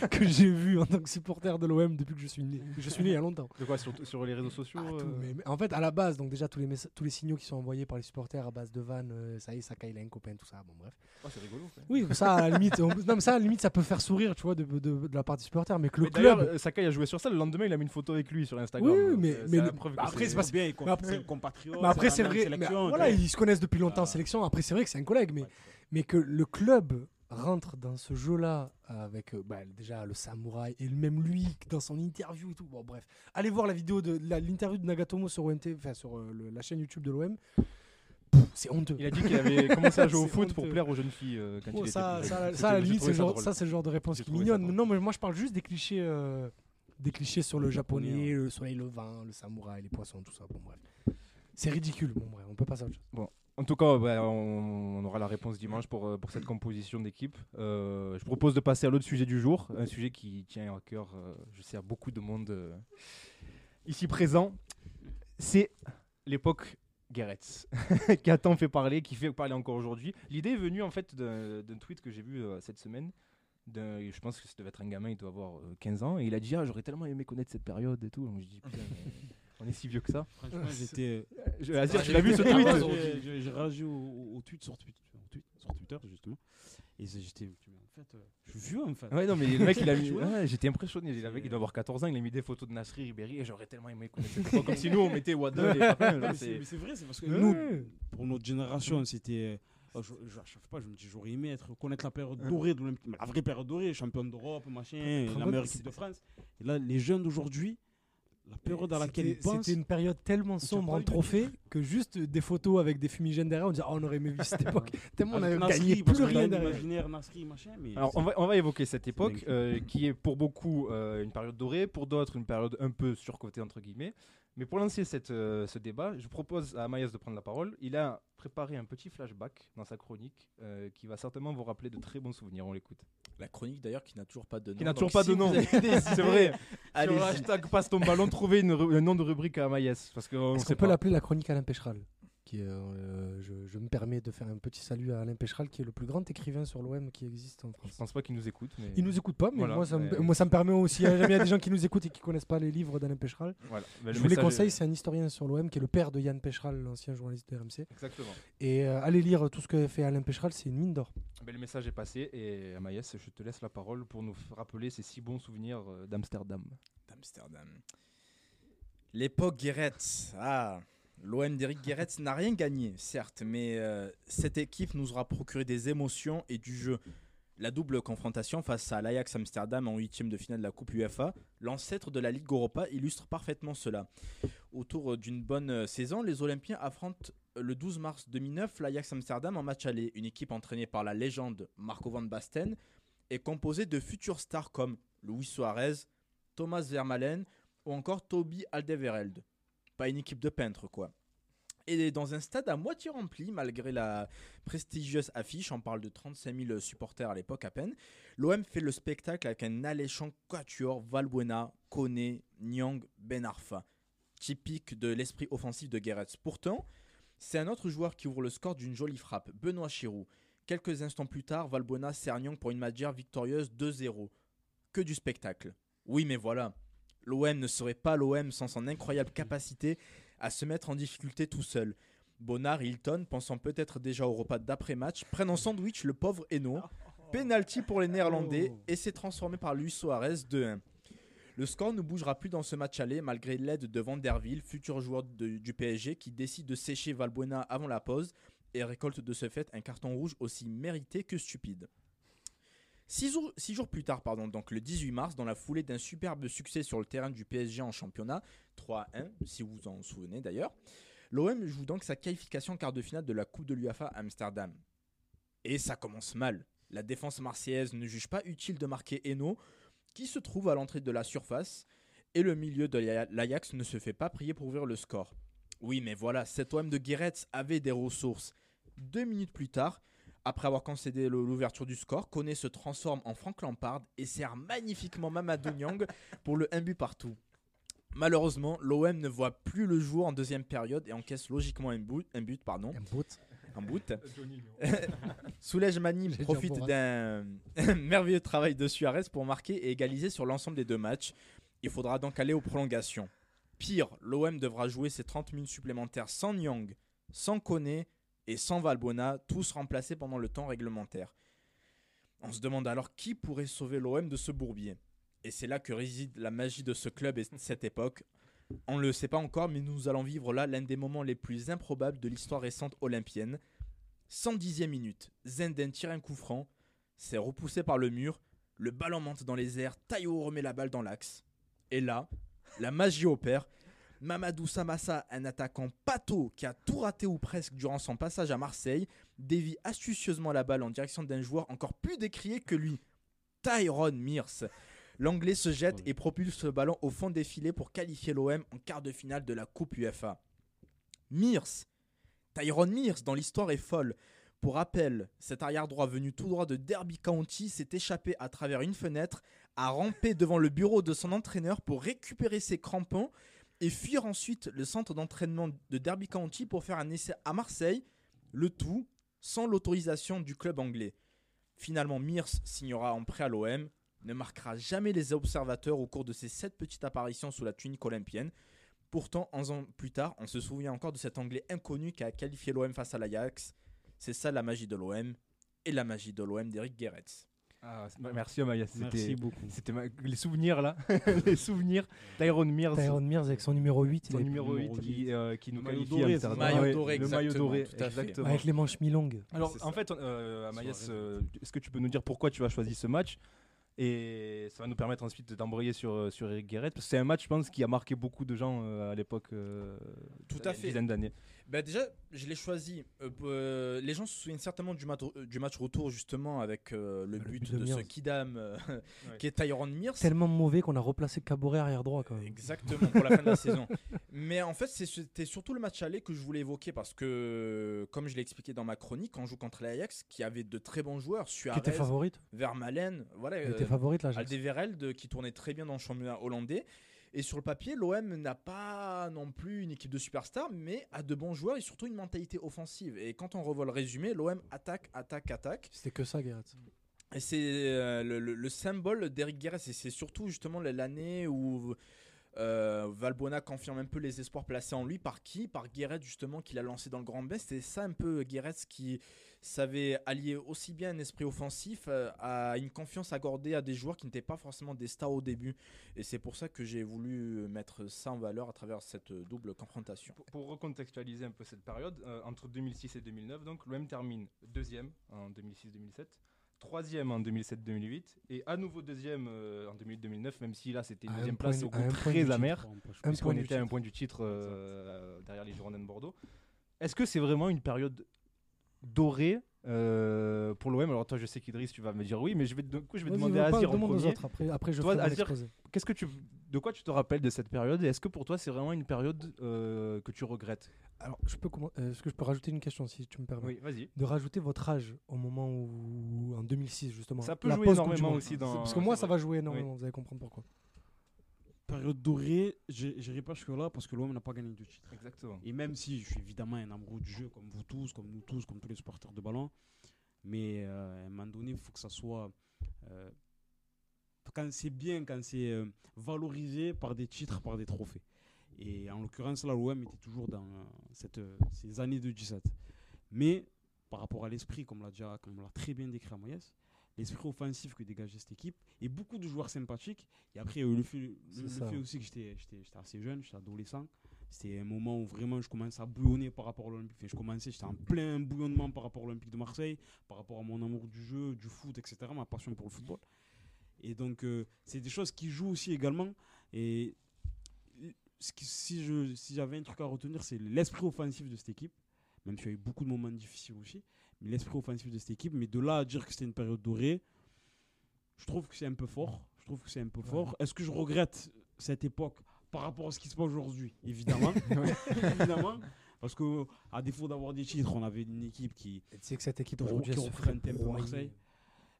que, que j'ai vu en tant que supporter de l'OM depuis que je suis né. Je suis né il y a longtemps. De quoi sur, sur les réseaux sociaux Ah, tout, euh, mais- mais en fait, à la base, donc déjà tous les, tous les signaux qui sont envoyés par les supporters à base de vannes, euh, ça y est, Sakai il a un copain, tout ça. Bon, bref. oh, C'est rigolo. Oui, ça, à la limite, on- non, mais ça, à la limite, ça peut faire sourire, tu vois, de, de, de la part des supporters, mais que le Mais club. euh, Sakai a joué sur ça. Le lendemain, il a mis une photo avec lui sur Instagram. Oui, oui, Euh, mais- mais le- bah, après, c'est bien, il mais après- compatriote. Mais après, c'est vrai. mais sélection, voilà, ils se connaissent depuis longtemps en Ah. sélection. Après, c'est vrai que c'est un collègue, mais, Ouais. mais que le club rentre dans ce jeu-là avec euh, bah, déjà le samouraï et même lui dans son interview et tout. Bon, bref, allez voir la vidéo de l'interview de Nagatomo sur OMT, enfin sur euh, le- la chaîne YouTube de l'OM. C'est honteux. Il a dit qu'il avait commencé à jouer au foot pour plaire aux jeunes filles euh, quand Oh, il était ça, plus ça, ça, à la limite, c'est le genre de réponse qui mignonne. Non, mais moi, je parle juste des clichés, euh, des clichés sur le japonais, Japonais, le soleil levant, le samouraï, les poissons, tout ça. Bon, bref. C'est ridicule. Bon, bref, on peut pas ça. En tout cas, on, aura la réponse dimanche pour, euh, pour cette composition d'équipe. Euh, je propose de passer à l'autre sujet du jour, un sujet qui tient à cœur, euh, je sais, à beaucoup de monde euh, ici présent. C'est l'époque Guéretz, qui a tant fait parler, qui fait parler encore aujourd'hui. L'idée est venue en fait d'un tweet que j'ai vu cette semaine. Je pense que ça devait être un gamin, il doit avoir euh, 15 ans, et il a dit ah, J'aurais tellement aimé connaître cette période et tout. Donc je dis Putain, on est si vieux que ça. Franchement, j'étais. Je, Azir, Ah, tu l'as vu ce tweet J'ai- réagi au, au- tweet sur, tweet Twitter, justement. Et j'étais. En fait, euh, je suis vieux, en fait. Ouais, non, mais le mec, il a mis. Ouais, J'étais impressionné. Il, avait- il doit avoir 14 ans, il a mis des photos de Nasri Ribéry et j'aurais tellement aimé connaître. Comme si nous, on mettait Waddle et Mais c'est- vrai, c'est parce que nous, pour notre génération, c'était. euh, je, je, je sais pas, je me dis, j'aurais aimé être, connaître la période dorée de l'Olympique, la vraie période dorée, champion d'Europe, machin, la meilleure équipe de France. Et là, les jeunes d'aujourd'hui, la période à laquelle C'était pensent. c'était une période tellement sombre en trophée que juste des photos avec des fumigènes derrière, on disait oh, on aurait aimé vivre cette époque. Tellement on avait gagné plus rien derrière. machin, mais Alors, on va, on va évoquer cette époque euh, qui est pour beaucoup euh, une période dorée, pour d'autres une période un peu surcotée, entre guillemets. Mais pour lancer cette, euh, ce débat, je propose à Maïs de prendre la parole. Il a préparé un petit flashback dans sa chronique euh, qui va certainement vous rappeler de très bons souvenirs. On l'écoute. La chronique d'ailleurs qui n'a toujours pas de nom. Qui n'a toujours pas si de nom. C'est vrai. Sur Allez-y. le hashtag passe ton ballon, trouvez une un nom de rubrique à Maïs. Parce qu'on Est-ce qu'on peut pas. l'appeler la chronique Alain Pécheral qui est, euh, je, je me permets de faire un petit salut à Alain Pécheral, qui est le plus grand écrivain sur l'OM qui existe en Je France. pense pas qu'ils nous écoutent. Mais... Il nous écoute pas, mais, Voilà, moi, ça me, mais- moi ça me permet aussi. jamais il y a des gens qui nous écoutent et qui connaissent pas les livres d'Alain Pécheral. Voilà. Mais Je le vous les est- conseille, c'est un historien sur l'OM qui est le père de Yann Pécheral, l'ancien journaliste de RMC. Exactement. Et euh, allez lire tout ce que fait Alain Pécheral, c'est une mine d'or. Ben, le message est passé et Amaïs, je te laisse la parole pour nous rappeler ces si bons souvenirs euh, d'Amsterdam. d'Amsterdam. L'époque Guéret. Ah, l'OM d'Eric Guéret n'a rien gagné, certes, mais euh, cette équipe nous aura procuré des émotions et du jeu. La double confrontation face à l'Ajax Amsterdam en huitième de finale de la Coupe UEFA, l'ancêtre de la Ligue Europa, illustre parfaitement cela. Autour d'une bonne saison, les Olympiens affrontent euh, le 12 mars 2009 l'Ajax Amsterdam en match aller. Une équipe entraînée par la légende Marco van Basten et composée de futurs stars comme Luis Suarez, Thomas Vermaelen ou encore Toby Alderweireld. Pas une équipe de peintres, quoi. Et dans un stade à moitié rempli, malgré la prestigieuse affiche, on parle de 35 000 supporters à l'époque à peine, l'OM fait le spectacle avec un alléchant quatuor Valbuena, Kone, Nyang, Ben Arfa, typique de l'esprit offensif de Guéret. Pourtant, c'est un autre joueur qui ouvre le score d'une jolie frappe, Benoît Chirou. Quelques instants plus tard, Valbuena sert Nyang pour une Madjer victorieuse 2-0. Que du spectacle. Oui, mais voilà. L'OM ne serait pas l'OM sans son incroyable capacité à se mettre en difficulté tout seul. Bonnard et Hilton, pensant peut-être déjà au repas d'après-match, prennent en sandwich le pauvre Eno. Penalty pour les Néerlandais et c'est transformé par Luis Suarez 2-1. Le score ne bougera plus dans ce match aller malgré l'aide de Van der Wiel, futur joueur de- du PSG qui décide de sécher Valbuena avant la pause et récolte de ce fait un carton rouge aussi mérité que stupide. Six jours, plus tard, pardon, donc le 18 mars, dans la foulée d'un superbe succès sur le terrain du PSG en championnat, 3-1, si vous vous en souvenez d'ailleurs, l'OM joue donc sa qualification quart de finale de la Coupe de l'UEFA à Amsterdam. Et ça commence mal. La défense marseillaise ne juge pas utile de marquer Eno, qui se trouve à l'entrée de la surface, et le milieu de l'Ajax ne se fait pas prier pour ouvrir le score. Oui, mais voilà, cet OM de Guéret avait des ressources. Deux minutes plus tard, après avoir concédé l'ouverture du score, Koné se transforme en Frank Lampard et sert magnifiquement Mamadou Niang pour le 1 but partout. Malheureusement, l'OM ne voit plus le jour en deuxième période et encaisse logiquement un but, un but pardon, Un bout. un but. Soulège dit profite d'un merveilleux travail de Suarez pour marquer et égaliser sur l'ensemble des deux matchs. Il faudra donc aller aux prolongations. Pire, l'OM devra jouer ses 30 minutes supplémentaires sans Nyang, sans Koné et sans Valbuena, tous remplacés pendant le temps réglementaire. On se demande alors qui pourrait sauver l'OM de ce bourbier. Et c'est là que réside la magie de ce club et de cette époque. On ne le sait pas encore, mais nous allons vivre là l'un des moments les plus improbables de l'histoire récente olympienne. 110e minute, Zenden tire un coup franc, c'est repoussé par le mur, le ballon monte dans les airs, Tayo remet la balle dans l'axe. Et là, la magie opère. Mamadou Samassa, un attaquant pâteau qui a tout raté ou presque durant son passage à Marseille, dévie astucieusement la balle en direction d'un joueur encore plus décrié que lui, Tyrone Mears. L'anglais se jette et propulse le ballon au fond des filets pour qualifier l'OM en quart de finale de la Coupe UEFA. Mears, Tyrone Mears dans l'histoire est folle. Pour rappel, cet arrière-droit venu tout droit de Derby County s'est échappé à travers une fenêtre, a rampé devant le bureau de son entraîneur pour récupérer ses crampons et fuir ensuite le centre d'entraînement de Derby County pour faire un essai à Marseille, le tout sans l'autorisation du club anglais. Finalement, Mears signera en prêt à l'OM, ne marquera jamais les observateurs au cours de ses sept petites apparitions sous la tunique olympienne. Pourtant, 11 ans plus tard, on se souvient encore de cet anglais inconnu qui a qualifié l'OM face à l'Ajax. C'est ça la magie de l'OM et la magie de l'OM d'Eric Guéret. Ah, merci Amaïs, Merci c'était beaucoup. c'était ma- les souvenirs là, les souvenirs. Tyrone Mears, Tyrone Mears avec son numéro 8, il son numéro 8 numéro qui, euh, qui nous Le maillot qualifie doré, Maillot le maillot doré, tout à fait. exactement. avec les manches mi-longues. Alors, en ça. fait, euh, euh, est-ce que tu peux nous dire pourquoi tu as choisi ce match? Et ça va nous permettre ensuite d'embrayer sur, euh, sur Eric Guéret. Parce que c'est un match, je pense, qui a marqué beaucoup de gens euh, à l'époque. euh, Tout à une fait. dizaine d'années. Bah déjà, je l'ai choisi. euh, euh, les gens se souviennent certainement du, mat- euh, du match retour justement avec euh, le, Le but, but de de, ce. Kidam euh, qui est Tyrone Mears. Tellement mauvais qu'on a replacé Caboret arrière droit quand même. Exactement, pour la fin de la saison. Mais en fait, c'était surtout le match aller que je voulais évoquer parce que, comme je l'ai expliqué dans ma chronique, on joue contre l'Ajax qui avait de très bons joueurs. Qui Suarez, était favorite Vermaelen, voilà. Euh, était favorite là. Alderweireld qui tournait très bien dans le championnat hollandais. Et sur le papier, l'OM n'a pas non plus une équipe de superstars, mais a de bons joueurs et surtout une mentalité offensive. Et quand on revoit le résumé, l'OM attaque, attaque, attaque. C'était que ça, Guéret. Et c'est euh, le, le- le symbole d'Eric Guerres. Et c'est surtout justement l'année où euh, Valbuena confirme un peu les espoirs placés en lui. Par qui? Par Guéret, justement, qu'il a lancé dans le Grand Best. C'est ça un peu Guéret qui savait allier aussi bien un esprit offensif euh, à une confiance accordée à des joueurs qui n'étaient pas forcément des stars au début. Et c'est pour ça que j'ai voulu mettre ça en valeur à travers cette double confrontation. Pour, pour recontextualiser un peu cette période, euh, entre 2006 et 2009, donc l'OM termine deuxième en 2006-2007, troisième en 2007-2008 et à nouveau deuxième euh, en 2008-2009, même si là c'était une un deuxième place au goût très Un puisqu'on point du était à un titre. point du titre euh, derrière les Girondins de Bordeaux. Est-ce que c'est vraiment une période dorée euh, pour l'OM Alors toi, je sais qu'Idriss, tu vas me dire oui, mais je vais, du coup, je vais Vas-y, demander va à pas, Azir en demande aux premier. autres, Après, après je Toi, ferai mon Azir, exposé. Qu'est-ce que tu, de quoi tu te rappelles de cette période et est-ce que pour toi c'est vraiment une période euh, que tu regrettes? Alors, je peux commen- euh, est-ce que je peux rajouter une question si tu me permets? Oui, vas-y. De rajouter votre âge au moment où, en 2006 justement. Ça peut la jouer pause Coupe du énormément Monde. aussi dans- Parce que moi, c'est ça va jouer énormément. Vous allez comprendre pourquoi. Période dorée, j'irai pas jusque-là parce que l'OM n'a pas gagné de titre. Exactement. Et même si je suis évidemment un amoureux du jeu, comme vous tous, comme nous tous, comme tous les supporters de ballon, mais euh, à un moment donné, il faut que ça soit. euh, quand c'est bien, quand c'est euh, valorisé par des titres, par des trophées. Et en l'occurrence, là, l'OM était toujours dans cette, ces années de 17. Mais par rapport à l'esprit, comme l'a déjà, comme l'a très bien décrit Moyes, l'esprit offensif que dégageait cette équipe, et beaucoup de joueurs sympathiques. Et après, euh, le fait, le, C'est le ça. fait aussi que j'étais assez jeune, j'étais adolescent. C'était un moment où vraiment je commençais à bouillonner par rapport à l'Olympique. Enfin, je commençais, j'étais en plein bouillonnement par rapport à l'Olympique de Marseille, par rapport à mon amour du jeu, du foot, etc., ma passion pour le football. Et donc, euh, c'est des choses qui jouent aussi également. Et ce qui- si j'avais un truc à retenir, c'est l'esprit offensif de cette équipe, même s'il y a eu beaucoup de moments difficiles aussi, mais l'esprit offensif de cette équipe. Mais de là à dire que c'était une période dorée, je trouve que c'est un peu fort. Je trouve que c'est un peu fort. Est-ce que je regrette cette époque par rapport à ce qui se passe aujourd'hui? Évidemment. Évidemment. Parce que, à défaut d'avoir des titres, on avait une équipe qui, tu sais que cette équipe qui fait représentait un broyer. Marseille.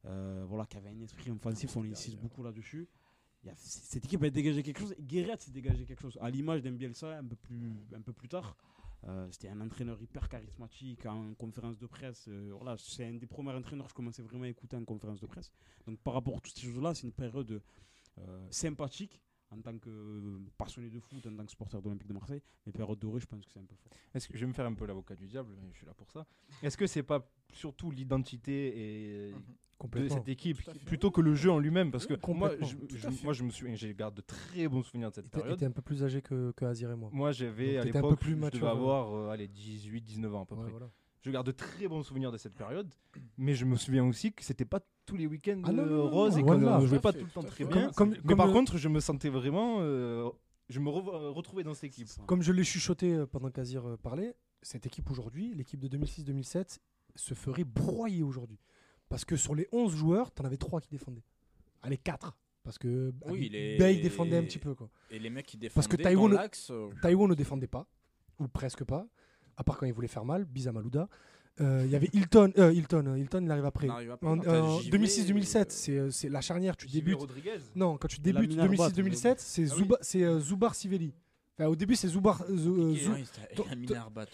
Euh, voilà, qui avait un esprit offensif, on insiste beaucoup là-dessus. Cette équipe a dégagé quelque chose. Guéret s'est dégagé quelque chose. À l'image d'un Bielsa un peu plus, un peu plus tard. Euh, C'était un entraîneur hyper charismatique en conférence de presse. euh, voilà, c'est un des premiers entraîneurs que je commençais vraiment à écouter en conférence de presse. Donc par rapport à toutes ces choses-là, c'est une période euh, sympathique en tant que passionné de foot, en tant que supporter de l'Olympique de Marseille. Mais période dorée, je pense que c'est un peu fort. Est-ce que je vais me faire un peu l'avocat du diable, mais je suis là pour ça. Est-ce que c'est pas surtout l'identité et de cette équipe plutôt que le jeu en lui-même Parce que moi, je, moi, me souviens, j'ai garde de très bons souvenirs de cette Et période. t'es un peu plus âgé que, que Azir et moi. Moi, j'avais à t'étais un peu l'époque, plus je mature, devais euh. avoir euh, allez, 18, 19 ans à peu Ouais, près. voilà. Je garde de très bons souvenirs de cette période, mais je me souviens aussi que c'était pas tous les week-ends Ah euh, roses et qu'on ne jouait pas tout le temps très bien. Comme- mais comme par le- contre, je me sentais vraiment. euh, je me re- retrouvais dans cette équipe. Comme je l'ai chuchoté euh, pendant qu'Azir euh, parlait, cette équipe aujourd'hui, l'équipe de 2006-2007, se ferait broyer aujourd'hui. Parce que sur les 11 joueurs, t'en avais 3 qui défendaient. Allez, 4. Parce que Oui, les- Bale défendait un petit peu. Quoi. Et les mecs qui défendaient Parce que dans Taïwan- l'axe, euh, Taïwan ne défendait pas, ou presque pas, à part quand il voulait faire mal, bis à Malouda. Euh, Il y avait Hilton, euh, Hilton, euh, Hilton, il arrive après. après, JV, 2006-2007, euh, c'est euh, c'est la charnière, tu JV débutes. Rodriguez. Non, quand tu débutes Lamine Arbat, 2006-2007, c'est Ah oui. C'est, euh, Sivelli. Enfin, au début, c'est euh, Zou- euh, Zou- aussi.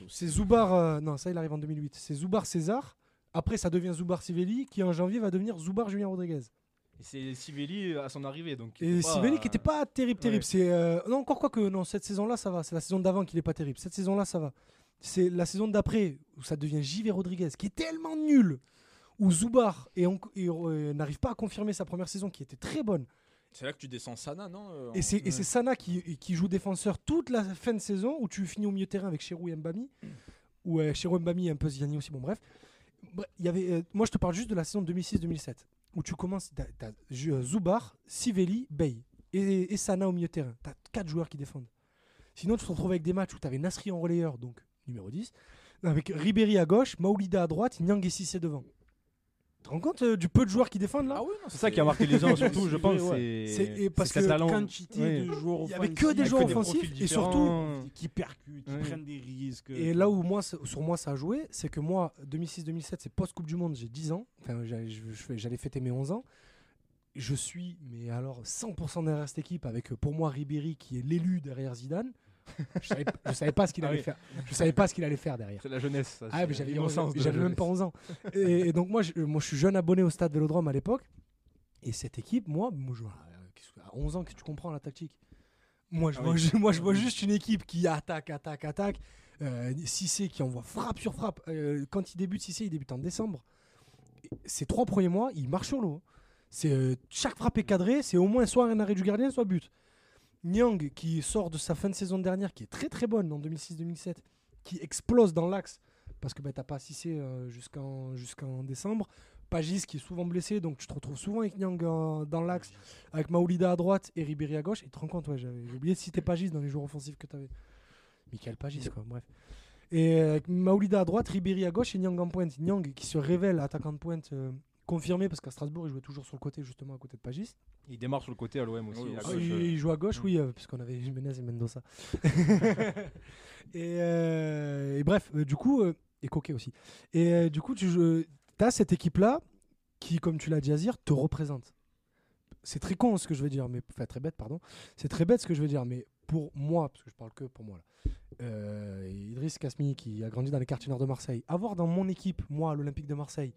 c'est Zoubar. euh, non, ça, il arrive en 2008. C'est Zoubar César. Après, ça devient Zoubar Sivelli, qui en janvier va devenir Zoubar Julien Rodriguez. Et c'est Sivelli à son arrivée. Donc Et Sivelli qui était pas terrible, terrible. Ouais. C'est euh, non encore quoi que non cette saison-là ça va. C'est la saison d'avant qui n'est pas terrible. Cette saison-là ça va. C'est la saison d'après où ça devient JV Rodriguez qui est tellement nul. Où Zoubar et, euh, n'arrive pas à confirmer sa première saison qui était très bonne. C'est là que tu descends Sana, non euh, Et c'est Sana qui, qui joue défenseur toute la fin de saison où tu finis au milieu de terrain avec Cherou et Mbami. Ou euh, Cherou Mbami et un peu Ziani aussi. Bon bref. Il y avait, euh, moi je te parle juste de la saison 2006-2007 où tu commences. T'as Ju- euh, Zoubar, Sivelli, Bey et, Sana au milieu de terrain. T'as quatre joueurs qui défendent. Sinon tu te retrouves avec des matchs où tu avais Nasri en relayeur, donc numéro 10, avec Ribéry à gauche, Maoulida à droite, Nyang et Cissé devant. Tu te rends compte euh, du peu de joueurs qui défendent là Ah oui, C'est ça qui a marqué les gens, surtout, je pense. C'est parce que talent. quantité Ouais. de joueurs Il y avait que offensifs, des joueurs offensifs et surtout qui percutent, qui Ouais. prennent des risques. Et là où moi, sur moi ça a joué, c'est que moi, 2006-2007, c'est post-Coupe du Monde, j'ai 10 ans. Enfin, j'allais fêter mes 11 ans. je suis, mais alors 100% derrière cette équipe, avec euh, pour moi Ribéry qui est l'élu derrière Zidane. Je savais, je savais pas ce qu'il Ah allait oui. faire. Je savais pas ce qu'il allait faire derrière. C'est la jeunesse. ça, Ah, j'avais même jeunesse. pas 11 ans. Et, et donc moi je, moi, je suis jeune abonné au stade Vélodrome à l'époque. Et cette équipe, moi, moi je, qu'est-ce que- à 11 ans, que tu comprends la tactique? Moi je, Ah vois, oui. je- moi, je vois juste une équipe qui attaque, attaque, attaque. Euh, Cissé qui envoie frappe sur frappe. Euh, quand il débute, Cissé, il débute en décembre. Et Ces trois premiers mois, il marche sur l'eau. C'est euh, chaque frappe est cadrée, c'est au moins soit un arrêt du gardien, soit but. Nyang qui sort de sa fin de saison dernière, qui est très très bonne en 2006-2007, qui explose dans l'axe parce que bah, t'as pas Cissé euh, jusqu'en décembre. Pagis qui est souvent blessé, donc tu te retrouves souvent avec Nyang euh, dans l'axe, avec Maoulida à droite et Ribéry à gauche. Et tu te rends compte, ouais, j'avais oublié de citer Pagis dans les joueurs offensifs que tu avais. Michael Pagis, quoi, bref. Et euh, avec Maoulida à droite, Ribéry à gauche et Nyang en pointe. Nyang qui se révèle attaquant de pointe confirmé parce qu'à Strasbourg, il jouait toujours sur le côté, justement à côté de Pagis. Il démarre sur le côté à l'OM aussi. Oui, à aussi. Gauche, il, euh, il joue à gauche, Mm. oui, euh, puisqu'on avait Jiménez et Mendoza. et, euh, et bref, du coup, et Coquet aussi. Et du coup, tu as cette équipe-là qui, comme tu l'as dit, Azir, te représente. C'est très con ce que je veux dire, mais enfin très bête, pardon. C'est très bête ce que je veux dire, mais pour moi, parce que je parle que pour moi là, euh, Idriss Kasmi qui a grandi dans les quartiers nord de Marseille, avoir dans mon équipe, moi, l'Olympique de Marseille,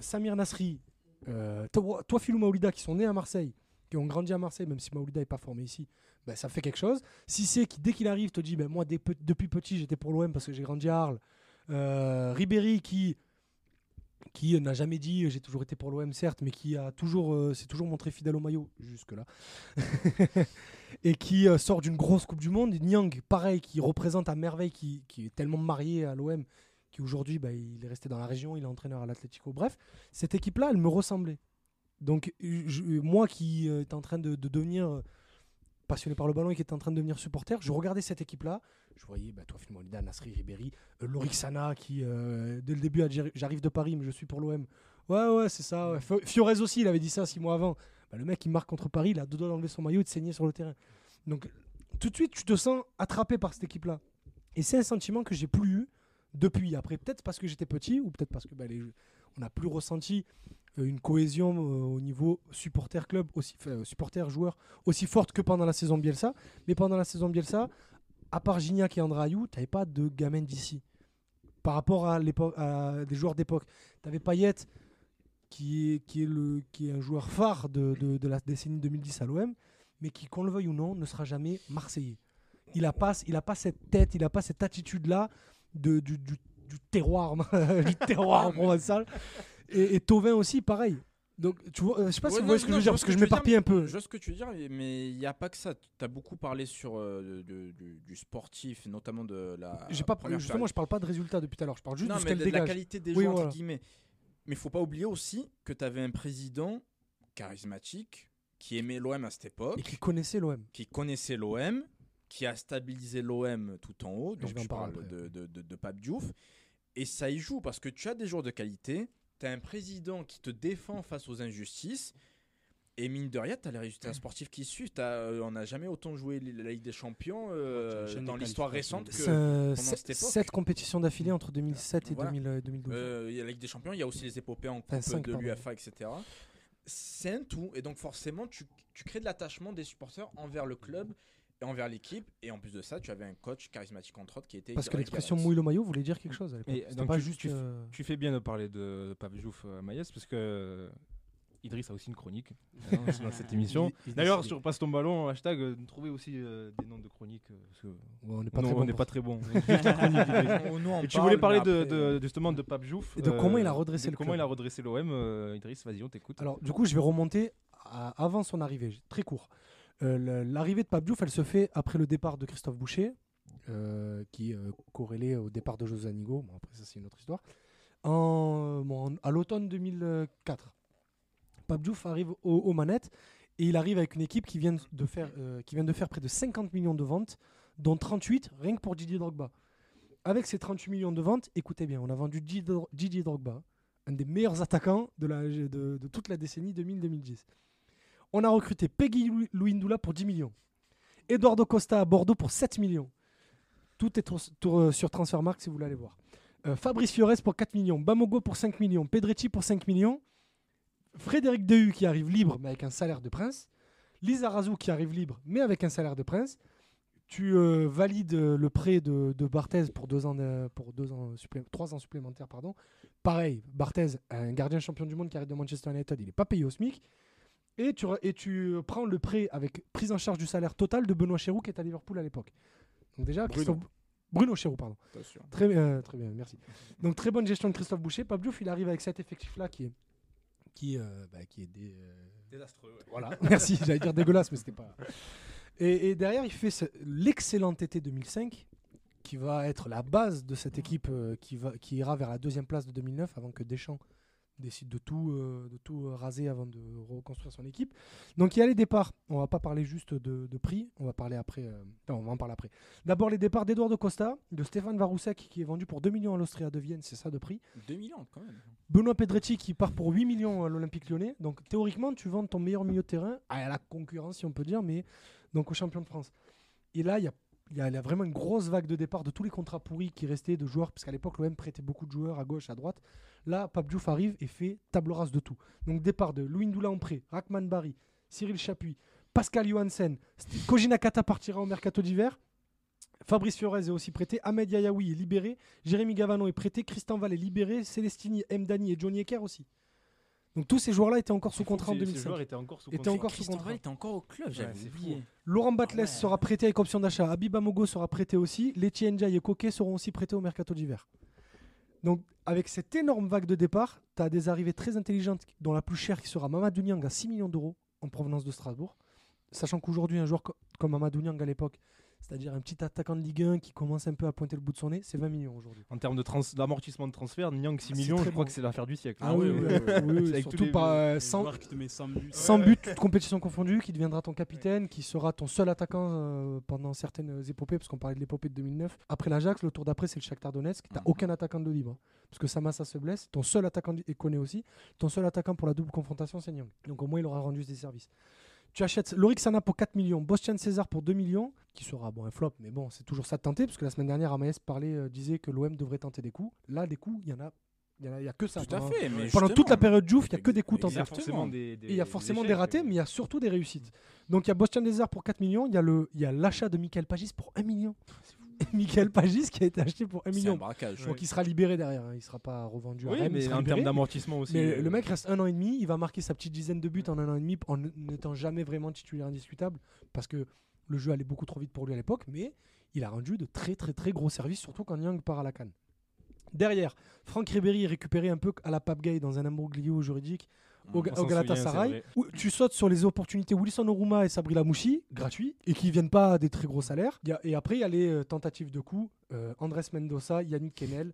Samir Nasri, euh, toi, toi, Philou Maoulida qui sont nés à Marseille, qui ont grandi à Marseille, même si Maoulida n'est pas formé ici, ben, ça fait quelque chose. Si c'est qui, dès qu'il arrive, te dit ben, Moi, depuis petit, j'étais pour l'OM parce que j'ai grandi à Arles. Euh, Ribéry qui, qui n'a jamais dit J'ai toujours été pour l'OM, certes, mais qui a toujours, euh, s'est toujours montré fidèle au maillot, jusque-là. et qui euh, sort d'une grosse Coupe du Monde. Nyang, pareil, qui représente à merveille, qui, qui est tellement marié à l'OM, aujourd'hui, bah, il est resté dans la région, il est entraîneur à l'Atlético. Bref, cette équipe-là, elle me ressemblait. Donc, moi qui euh, est en train de, de devenir euh, passionné par le ballon et qui était en train de devenir supporter, je regardais cette équipe-là. Je voyais bah, toi, Molida, Nasri, Ribéry, euh, Lorixana qui, euh, dès le début, J'arrive de Paris, mais je suis pour l'OM. Ouais, ouais, c'est ça. ouais. Fio- Fiorez aussi, il avait dit ça six mois avant. Bah, le mec, il marque contre Paris, il a deux doigts d'enlever son maillot et de saigner sur le terrain. Donc, tout de suite, tu te sens attrapé par cette équipe-là. Et c'est un sentiment que j'ai plus eu depuis. Après, peut-être parce que j'étais petit ou peut-être parce que bah, on n'a plus ressenti euh, une cohésion euh, au niveau supporter club aussi enfin, supporter joueur aussi forte que pendant la saison Bielsa. Mais pendant la saison Bielsa à part Gignac et Andrayou tu n'avais pas de gamin d'ici. Par rapport à des joueurs d'époque. Tu avais Payet qui est, qui, est un joueur phare de, de- de la décennie 2010 à l'OM mais qui qu'on le veuille ou non ne sera jamais marseillais. Il a pas pas cette tête il a pas cette attitude là de, du, du, du terroir du terroir provençal et, et Tovin aussi, pareil. Donc, tu vois, euh, je sais pas si vous non, voyez ce que non, je veux dire, parce ce que je m'éparpille un peu. Je vois ce que tu veux dire, mais il n'y a pas que ça. Tu as beaucoup parlé sur euh, de- du, du sportif, notamment de la. J'ai pas, première justement, je parle pas de résultats depuis tout à l'heure, je parle juste non, de ce mais qu'elle de la qualité des Oui, joueurs, voilà. entre guillemets. Mais il faut pas oublier aussi que tu avais un président charismatique qui aimait l'OM à cette époque, Et qui connaissait l'OM. qui connaissait l'OM, qui a stabilisé l'OM tout en haut. Je Donc je parler parle après. de, de, de, de Pape Diouf. Et ça y joue parce que tu as des joueurs de qualité, tu as un président qui te défend face aux injustices. Et mine de rien, tu as les résultats sportifs qui suivent. Euh, on n'a jamais autant joué la Ligue des Champions euh, Ouais, dans l'histoire récente que. Pendant cette époque. sept compétitions d'affilée entre 2007 et Voilà. 2000, euh, 2012. Euh, Il y a la Ligue des Champions, il y a aussi les épopées en Coupe de l'UFA, etc. C'est un tout. Et donc, forcément, tu, tu crées de l'attachement des supporters envers le club envers l'équipe. Et en plus de ça, tu avais un coach charismatique, entre autres, qui était. Parce que l'expression mouille le maillot voulait dire quelque chose à l'époque. Et donc pas tu- juste. tu- euh, Tu fais bien de parler de, Diouf à Maïs parce que euh, Idriss a aussi une chronique hein, dans cette émission. il- il D'ailleurs, sur Passe ton ballon, hashtag, euh, trouvez aussi euh, des noms de chroniques. euh, parce que Ouais, on n'est pas bon pas très bon. On- Et tu voulais parler de, après, de- justement de Pape Diouf. Et de comment il a euh, redressé de le Comment club. il a redressé l'OM. euh, Idriss, vas-y, on t'écoute. Alors, du coup, je vais remonter à- avant son arrivée, très court. Euh, L'arrivée de Pape elle se fait après le départ de Christophe Boucher, euh, qui est euh, corrélé au départ de José Anigo. Bon, après, ça, c'est une autre histoire. À l'automne 2004, Pape arrive au- aux manettes et il arrive avec une équipe qui vient de faire, près de 50 millions de ventes, dont 38 rien que pour Didier Drogba. Avec ces 38 millions de ventes, écoutez bien, on a vendu Didier Dro- Didier Drogba, un des meilleurs attaquants de, de toute la décennie 2000-2010. On a recruté Peggy Luindula pour 10 millions. Eduardo Costa à Bordeaux pour 7 millions. Tout est tour- euh, sur Transfermarkt si vous voulez aller voir. Euh, Fabrice Fiores pour 4 millions. Bamogo pour 5 millions. Pedretti pour 5 millions. Frédéric Dehu qui arrive libre mais avec un salaire de prince. Lisa Razou qui arrive libre mais avec un salaire de prince. Tu euh, valides le prêt de, Barthez pour deux ans, trois ans supplémentaires. Pareil, Barthez, un gardien champion du monde qui arrive de Manchester United, il n'est pas payé au SMIC. Et tu, re- et tu prends le prêt avec prise en charge du salaire total de Benoît Chéroux qui est à Liverpool à l'époque. Donc déjà, Bruno. Bruno Chéroux, pardon. Très, bien, très bien, merci. Donc très bonne gestion de Christophe Boucher. Pape Diouf, il arrive avec cet effectif-là qui est, qui, euh, bah, qui est euh, Désastreux. voilà. Merci, j'allais dire dégueulasse, mais c'était pas. Et, et derrière, il fait ce- l'excellent été 2005, qui va être la base de cette équipe euh, qui, va, qui ira vers la deuxième place de 2009 avant que Deschamps décide de tout, euh, de tout euh, raser avant de reconstruire son équipe. Donc il y a les départs. On va pas parler juste de, de prix, on va parler après. euh, non, on va en parler après. D'abord les départs d'Eduardo Costa, de Stéphane Varousek qui est vendu pour 2 millions à l'Austria de Vienne, c'est ça de prix. 2 millions quand même. Benoît Pedretti qui part pour 8 millions à l'Olympique lyonnais. Donc théoriquement, tu vends ton meilleur milieu de terrain à la concurrence, si on peut dire, mais donc au champion de France. Et là, il y a, il y a- il y a vraiment une grosse vague de départ de tous les contrats pourris qui restaient de joueurs, parce qu'à l'époque, l'OM prêtait beaucoup de joueurs à gauche, à droite. Là, Pape Diouf arrive et fait table rase de tout. Donc départ de Louis Ndoula en prêt, Rakman Barry, Cyril Chapuis, Pascal Johansen, Koji Nakata partira au mercato d'hiver. Fabrice Fiorez est aussi prêté, Ahmed Yayaoui est libéré, Jérémy Gavano est prêté, Christian Val est libéré, Célestini, Mdani et Johnny Ecker aussi. Donc tous ces joueurs-là étaient encore sous contrat en Ce 2005. joueur était encore sous contrat. encore sous Christian contrat. Val était encore au club, j'avais c'est oublié. Laurent Batles Ah ouais. sera prêté avec option d'achat. Habib Amogo sera prêté aussi. Letty Ndiaye et Koké seront aussi prêtés au mercato d'hiver. Donc, avec cette énorme vague de départ, tu as des arrivées très intelligentes, dont la plus chère qui sera Mamadou Niang à 6 millions d'euros en provenance de Strasbourg. Sachant qu'aujourd'hui, un joueur co- comme Mamadou Niang à l'époque, c'est-à-dire un petit attaquant de Ligue 1 qui commence un peu à pointer le bout de son nez, c'est 20 millions aujourd'hui. En termes de trans- d'amortissement de transfert, Nyang 6 Ah, millions, je crois que c'est l'affaire du siècle. Ah oui, oui, oui, surtout euh, Un sans, joueur qui te met 100 buts. sans but, toute compétition confondue, qui deviendra ton capitaine, qui sera ton seul attaquant euh, pendant certaines épopées, parce qu'on parlait de l'épopée de 2009. Après l'Ajax, le tour d'après, c'est le Shakhtar Donetsk. T'as Mhm. aucun attaquant de libre, hein, parce que Samassa se blesse. Ton seul attaquant, et connaît aussi, ton seul attaquant pour la double confrontation, c'est Nyang. Donc au moins, il aura rendu des services. Tu achètes Lorik Sana pour 4 millions, Bostian César pour 2 millions, qui sera bon, un flop, mais bon, c'est toujours ça de tenter, parce que la semaine dernière, Amaès parlait, euh, disait que l'OM devrait tenter des coups. Là, des coups, il y en a, il y en a, que ça. Tout à pendant- fait. Mais Pendant toute la période Diouf, il n'y a que des coups Il y a tentés. Forcément des, des- Et il y a forcément des ratés, mais il y a surtout des réussites. Donc il y a Bostian Desar pour 4 millions, il y a le- il y a l'achat de Michael Pagis pour 1 million. Michael Pagis qui a été acheté pour 1 C'est un million. braquage. Donc il sera libéré derrière, hein. il ne sera pas revendu à Oui, Rennes, il mais sera en libéré. termes d'amortissement aussi. Mais euh, le mec reste un an et demi, il va marquer sa petite dizaine de buts en un an et demi en n'étant jamais vraiment titulaire indiscutable parce que le jeu allait beaucoup trop vite pour lui à l'époque, mais il a rendu de très très très gros services, surtout quand Young part à la canne. Derrière, Franck Ribéry est récupéré un peu à la Pape Gay dans un imbroglio juridique au, au Galatasaray. où tu sautes sur les opportunités Wilson Oruma et Sabri Lamouchi, gratuits, et qui viennent pas à des très gros salaires. Il y a- et après, il y a les euh, tentatives de coups, euh, Andrés Mendoza, Yannick Kennel,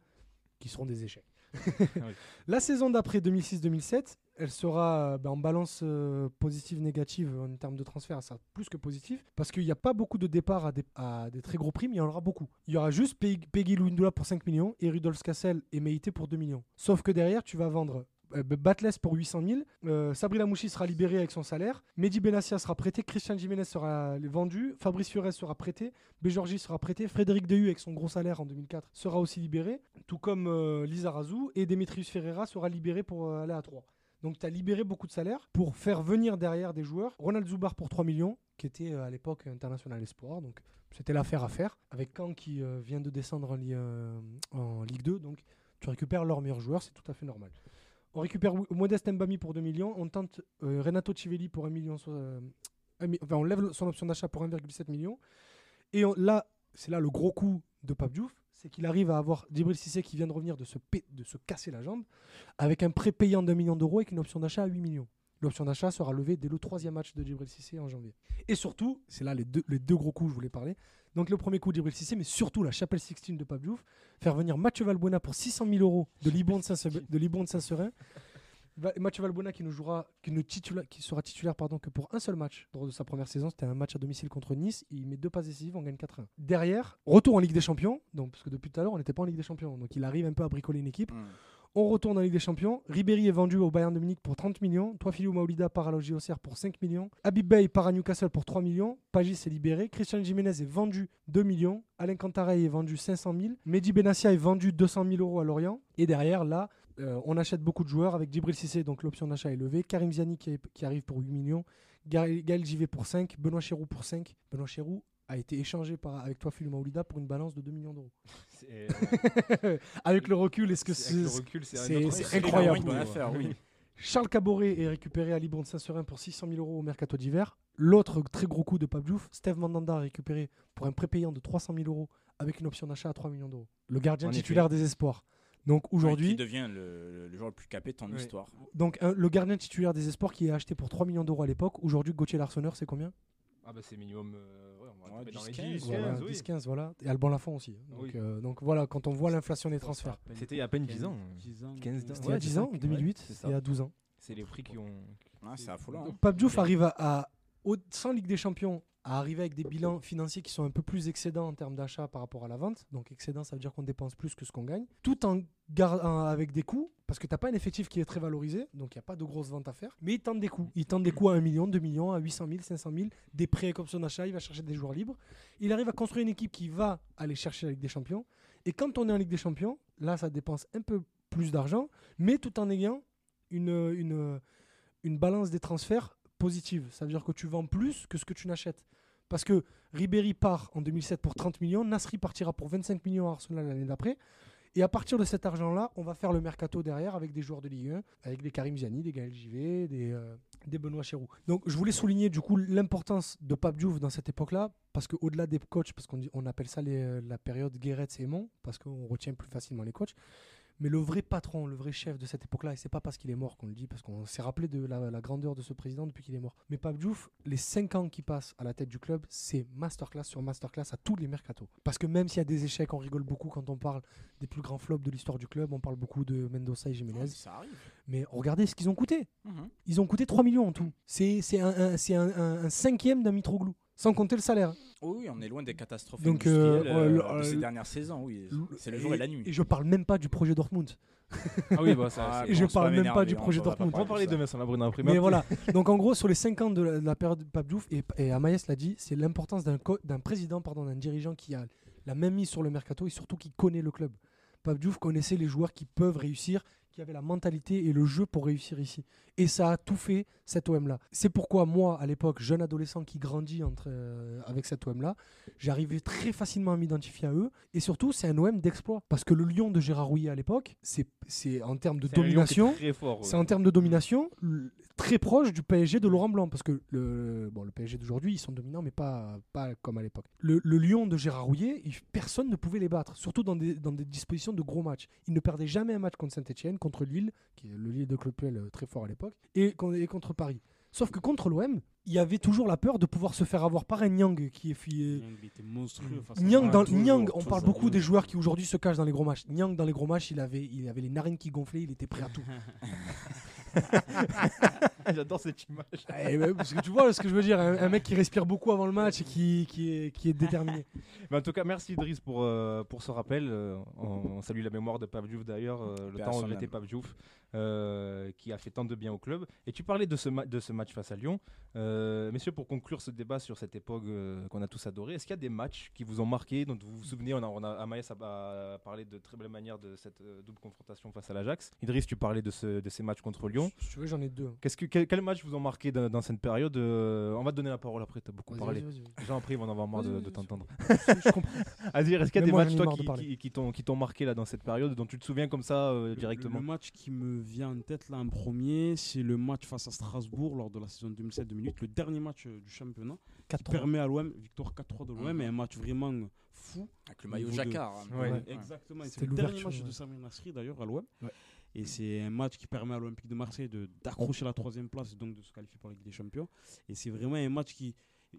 qui seront des échecs. La saison d'après 2006-2007, elle sera euh, bah, en balance euh, positive-négative en termes de transfert, ça plus que positif, parce qu'il n'y a pas beaucoup de départs à des, à des très gros prix, mais il y en aura beaucoup. Il y aura juste Peg- Peggy Louindoula pour 5 millions et Rudolf Cassel et Meite pour 2 millions. Sauf que derrière, tu vas vendre euh, Batles pour 800 000, euh, Lamouchi sera libéré avec son salaire, Mehdi Benassia sera prêté, Christian Jiménez sera vendu, Fabrice Fiorez sera prêté, Béjorgi sera prêté, Frédéric Dehu avec son gros salaire en 2004 sera aussi libéré, tout comme euh, Lisa Razou, et Demetrius Ferreira sera libéré pour euh, aller à 3. Donc tu as libéré beaucoup de salaires pour faire venir derrière des joueurs. Ronald Zubar pour 3 millions, qui était à l'époque international espoir, donc c'était l'affaire à faire, avec Caen qui vient de descendre en Ligue 2, donc tu récupères leur meilleur joueur, c'est tout à fait normal. On récupère Modeste Mbami pour 2 millions. On tente euh, Renato Civelli pour 1 million. euh, enfin, on lève son option d'achat pour 1,7 million. Et là, c'est là le gros coup de Pape Diouf, c'est qu'il arrive à avoir Djibril Cissé qui vient de revenir de se, casser la jambe avec un prêt payant d'un million d'euros avec une option d'achat à 8 millions. L'option d'achat sera levée dès le troisième match de Djibril Cissé en janvier. Et surtout, c'est là les deux, les deux gros coups que je voulais parler. Donc le premier coup Djibril Cissé, mais surtout la chapelle Sixtine de Pape Diouf, faire venir Mathieu Valbuena pour 600 000 euros de Libon de Saint-Seurin. Mathieu Valbuena qui, ne jouera, qui, ne titula- qui sera titulaire pardon, que pour un seul match lors de sa première saison. C'était un match à domicile contre Nice. Il met deux passes décisives, on gagne 4-1. Derrière, retour en Ligue des Champions. Donc, parce que depuis tout à l'heure, on n'était pas en Ligue des Champions. Donc il arrive un peu à bricoler une équipe. Mm. On retourne en Ligue des Champions. Ribéry est vendu au Bayern de Munich pour 30 millions. Toifilou Maolida part à la JOCR pour 5 millions. Habib Bey part à Newcastle pour 3 millions. Pagis est libéré. Christian Jiménez est vendu 2 millions. Alain Cantarey est vendu 500 000. Mehdi Benassia est vendu 200 000 euros à Lorient. Et derrière, là, euh, on achète beaucoup de joueurs avec Djibril Cissé, donc l'option d'achat est levée. Karim Ziani qui, arrive pour 8 millions. Gaël Gaël Givet pour 5. Benoît Chéroux pour 5. Benoît Chéroux a été échangé par, avec toi, Phil Maoulida, pour une balance de 2 millions d'euros. C'est- avec le recul, est-ce que c'est- avec le c'est. recul, c'est c'est- un autre- c'est c'est incroyable. Bonne affaire, oui. Charles Caboret est récupéré à Libourne Saint-Seurin pour 600 000 euros au mercato d'hiver. L'autre très gros coup de Pape Diouf, Steve Mandanda récupéré pour un prépayant de 300 000 euros avec une option d'achat à 3 millions d'euros. Le gardien En effet. titulaire des espoirs. Donc Qui aujourd'hui, devient le, le joueur le plus capé de ton Oui. histoire. donc un- le gardien titulaire des espoirs qui est acheté pour 3 millions d'euros à l'époque. Aujourd'hui, Gauthier Larsonneur, c'est combien? Ah bah c'est minimum. euh, ouais, on va Ouais, taper dans les 10, 10, 15, Voilà, 15, oui. 10-15, voilà. Et Alban Lafont aussi. Donc, Oui. euh, donc voilà, quand on voit l'inflation des transferts. C'était il y a à peine 10 ans. 10 ans. 15 ans. C'était il y a 10 c'est ans, ça. en 2008, Ouais, c'est et ça. il y a 12 ans. C'est les prix qui ont. Ah, c'est affolant. hein. Pape Diouf arrive à, à- sans Ligue des Champions à arriver avec des bilans financiers qui sont un peu plus excédents en termes d'achat par rapport à la vente. Donc excédent, ça veut dire qu'on dépense plus que ce qu'on gagne, tout en gardant avec des coûts, parce que tu n'as pas un effectif qui est très valorisé, donc il n'y a pas de grosses ventes à faire. Mais il tente des coûts. Il tente des coûts à 1 million, 2 millions, à 800 000, 500 000, des prêts avec option d'achat, il va chercher des joueurs libres. Il arrive à construire une équipe qui va aller chercher la Ligue des Champions. Et quand on est en Ligue des Champions, là, ça dépense un peu plus d'argent, mais tout en ayant une, une, une balance des transferts positive. Ça veut dire que tu vends plus que ce que tu n'achètes. Parce que Ribéry part en 2007 pour 30 millions, Nasri partira pour 25 millions à Arsenal l'année d'après. Et à partir de cet argent-là, on va faire le mercato derrière avec des joueurs de Ligue 1, avec des Karim Ziani, des Gaël Givet, des, euh, des Benoît Chéroux. Donc je voulais souligner du coup l'importance de Pape Diouf dans cette époque-là, parce qu'au-delà des coachs, parce qu'on on appelle ça euh, la période Guéret et Aimon, parce qu'on retient plus facilement les coachs, mais le vrai patron, le vrai chef de cette époque-là, et c'est pas parce qu'il est mort qu'on le dit, parce qu'on s'est rappelé de la, la grandeur de ce président depuis qu'il est mort. Mais Pape Diouf, les 5 ans qui passent à la tête du club, c'est masterclass sur masterclass à tous les mercatos. Parce que même s'il y a des échecs, on rigole beaucoup quand on parle des plus grands flops de l'histoire du club, on parle beaucoup de Mendoza et Jiménez. Ça arrive. Mais regardez ce qu'ils ont coûté. Mhm. Ils ont coûté 3 millions en tout. C'est c'est un, un- c'est un- un- un cinquième d'un Mitroglou, sans compter le salaire. Oui, oui, on est loin des catastrophes Donc, euh, industrielles euh, de ces euh, dernières saisons. Oui, c'est le jour et, la nuit. Et je parle même pas du projet Dortmund. Ah oui, bah ça. Ah, Et je parle même pas du projet pas Dortmund. On va parler de demain sur la Brune après. Mais voilà. Donc en gros, sur les 5 ans de la, de la période de Pape Diouf, et, et Amaïs l'a dit, c'est l'importance d'un président, pardon, d'un dirigeant qui a la même mise sur le mercato et surtout qui connaît le club. Pape Diouf connaissait les joueurs qui peuvent réussir, qui avaient la mentalité et le jeu pour réussir ici. Et ça a tout fait cet OM-là. C'est pourquoi moi, à l'époque, jeune adolescent qui grandit entre, euh, avec cet OM-là, j'arrivais très facilement à m'identifier à eux. Et surtout, c'est un OM d'exploit. Parce que le Lyon de Gérard Rouillet à l'époque, c'est en termes de domination. C'est en termes de domination très proche du PSG de Laurent Blanc parce que le, bon, le PSG d'aujourd'hui ils sont dominants mais pas, pas comme à l'époque. Le, le Lyon de Gérard Rouillet, il- personne ne pouvait les battre, surtout dans des, dans des dispositions de gros matchs. Ils ne perdaient jamais un match contre Saint-Etienne, contre Lille, qui est le Lille de Claude Puel euh, très fort à l'époque, et, con- et contre Paris. Sauf que contre l'OM, il y avait toujours la peur de pouvoir se faire avoir par un Nyang qui est fi- Nyang, était monstrueux. Nyang, ça. dans, Toujours, Nyang, on parle beaucoup des joueurs qui aujourd'hui se cachent dans les gros matchs. Nyang, dans les gros matchs, il avait, il avait les narines qui gonflaient, il était prêt à tout. J'adore cette image. Eh ouais, parce que tu vois ce que je veux dire, un, un mec qui respire beaucoup avant le match et qui, qui, est, qui est déterminé. Mais en tout cas, merci Idriss pour, euh, pour ce rappel. Euh, on, on salue la mémoire de Pape Diouf d'ailleurs, euh, le temps où était. Pape Diouf, euh, qui a fait tant de bien au club. Et tu parlais de ce, ma- de ce match face à Lyon. Euh, messieurs, pour conclure ce débat sur cette époque euh, qu'on a tous adoré, est-ce qu'il y a des matchs qui vous ont marqué, dont vous vous souvenez On a, on a, Amaïs a, a parlé de très belle manière de cette euh, double confrontation face à l'Ajax. Idriss, tu parlais de, ce- de ces matchs contre Lyon. Si tu veux, j'en ai deux. Qu'est-ce que, quel, quel match vous ont marqué dans, dans cette période Euh, On va te donner la parole après, tu as beaucoup parlé. gens après ils vont en avoir marre de, de vas-y, t'entendre. Azir, est-ce qu'il y a des moi, matchs j'en toi qui, parler. qui, qui t'ont, marqué là dans cette période dont tu te souviens comme ça euh, Le- directement? Le, match qui me vient en tête là en premier, c'est le match face à Strasbourg lors de la saison 2007-2008, le dernier match euh, du championnat qui 4-3. permet à l'OM, victoire 4-3 de l'OM, Mhm. et un match vraiment fou. Avec le maillot de- jacquard. hein. Ouais. Ouais. Exactement, c'est le dernier match de. Samir Nasri d'ailleurs à l'OM. Et c'est un match qui permet à l'Olympique de Marseille d'accrocher la troisième place et donc de se qualifier pour la Ligue des Champions. Et c'est vraiment un match qui.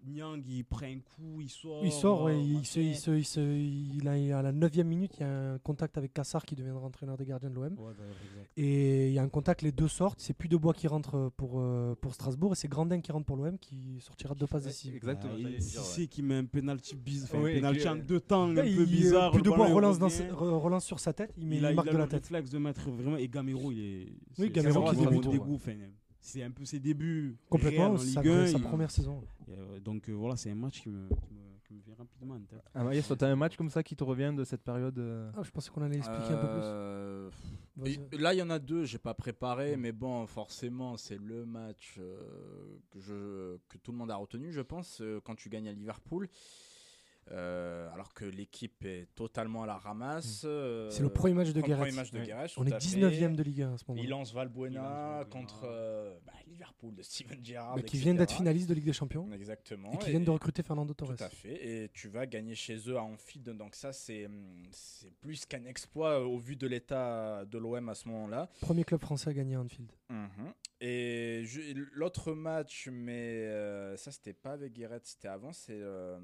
Niang, il prend un coup, il sort. Il sort, ouais, euh, il, se, il, se, il, se- il a, à la 9 minute, il y a un contact avec Kassar qui deviendra entraîneur des gardiens de l'OM. Ouais, exact. Et il y a un contact, les deux sortent. C'est plus de bois qui rentre pour, euh, pour Strasbourg et c'est Grandin qui rentre pour l'OM qui sortira de deux passes décisives. Exactement. Ah, et. Cissé qui met un penalty, biz- enfin, Oui, un penalty en deux temps, un peu il- bizarre. Plus de bois relance, dans relance sur sa tête, il met il a, une il marque a de le la tête. réflexe de mettre vraiment. Et Gamero, il est. c'est- Gamero c'est qui vraiment C'est un peu ses débuts. Complètement, en sa, Ligue 1, sa il- première saison. euh, donc euh, voilà, c'est un match qui me, qui me, qui me vient rapidement en tête. Amaïs, toi, t'as un match comme ça qui te revient de cette période euh Ah, je pensais qu'on allait expliquer un peu plus. Là, il y en a deux, j'ai pas préparé, Mm. mais bon, forcément, c'est le match euh, que, je, que tout le monde a retenu, je pense, euh, quand tu gagnes à Liverpool. Euh, alors que l'équipe est totalement à la ramasse. euh, Mm. C'est le premier match de premier Guéret. match de Ouais. On est à fait. 19ème de Ligue 1 à ce Il moment-là. lance Valbuena Il lance Valbuena. contre euh, bah, Liverpool de Steven Gerrard. Bah, qui etc. viennent d'être finalistes de Ligue des Champions Exactement. et qui Et- viennent de recruter Fernando Torres. Tout à fait. Et tu vas gagner chez eux à Anfield. Donc ça, c'est hum, plus qu'un exploit euh, au vu de l'état de l'OM à ce moment-là. Premier club français à gagner à Anfield. Mhm. Et l'autre match, mais euh, ça, c'était pas avec Guéret, c'était avant, c'est euh,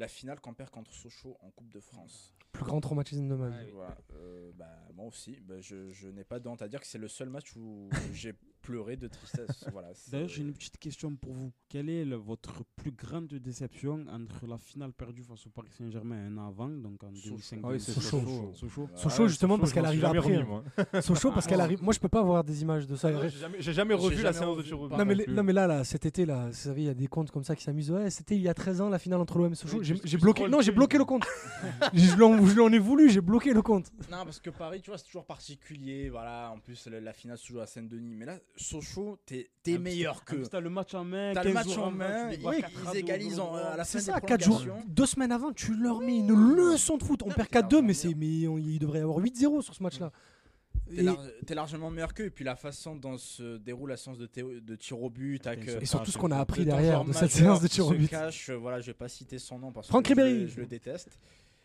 la finale qu'on perd contre Sochaux en Coupe de France. Plus grand traumatisme de ma vie. Voilà. Euh, bah, moi aussi, bah, je, je n'ai pas de honte à dire que c'est le seul match où j'ai pleuré de tristesse. voilà, D'ailleurs, j'ai une petite question pour vous. Quelle est le- votre plus grande déception entre la finale perdue face au Paris Saint-Germain un an avant, donc en Sochaux. 2005 Ah oui, c'est Sochaux. Sochaux. Sochaux. Ah Sochaux, justement, parce qu'elle arrive après. remis, hein. moi. Sochaux, parce qu'elle Ah. arrive. Moi, je peux pas avoir des images de ça. J'ai jamais, j'ai jamais J'ai revu la séance de pas Non mais, non les- plus. non mais là, là, cet été là, vous savez, il y a des comptes comme ça qui s'amusent. Ouais, c'était il y a 13 ans la finale entre l'OM et Sochaux. J'ai bloqué. Non, j'ai bloqué le compte. je l'en je l'en ai voulu, j'ai bloqué le compte. Non, parce que Paris, tu vois, c'est toujours particulier. Voilà, en plus, la, la finale se joue à Saint-Denis. Mais là, Sochaux, t'es t'es meilleur que. T'as le match en main. T'as le 15 match en main, tu les bats oui, 4 à ils 2 égalisent en- à la C'est fin ça, des 4 jours, deux semaines avant, tu leur mets une leçon de foot. On Non, perd mais 4-2, mais, c'est, mais on- il devrait y avoir 8-0 sur ce match-là. T'es Et, lar- largement meilleur qu'eux. Et puis la façon dont se déroule la séance de, tir au but. Avec, Et euh, et surtout ce qu'on a appris derrière de cette séance de tir au but. cache, euh, voilà, je vais pas citer son nom parce Franck que je le déteste.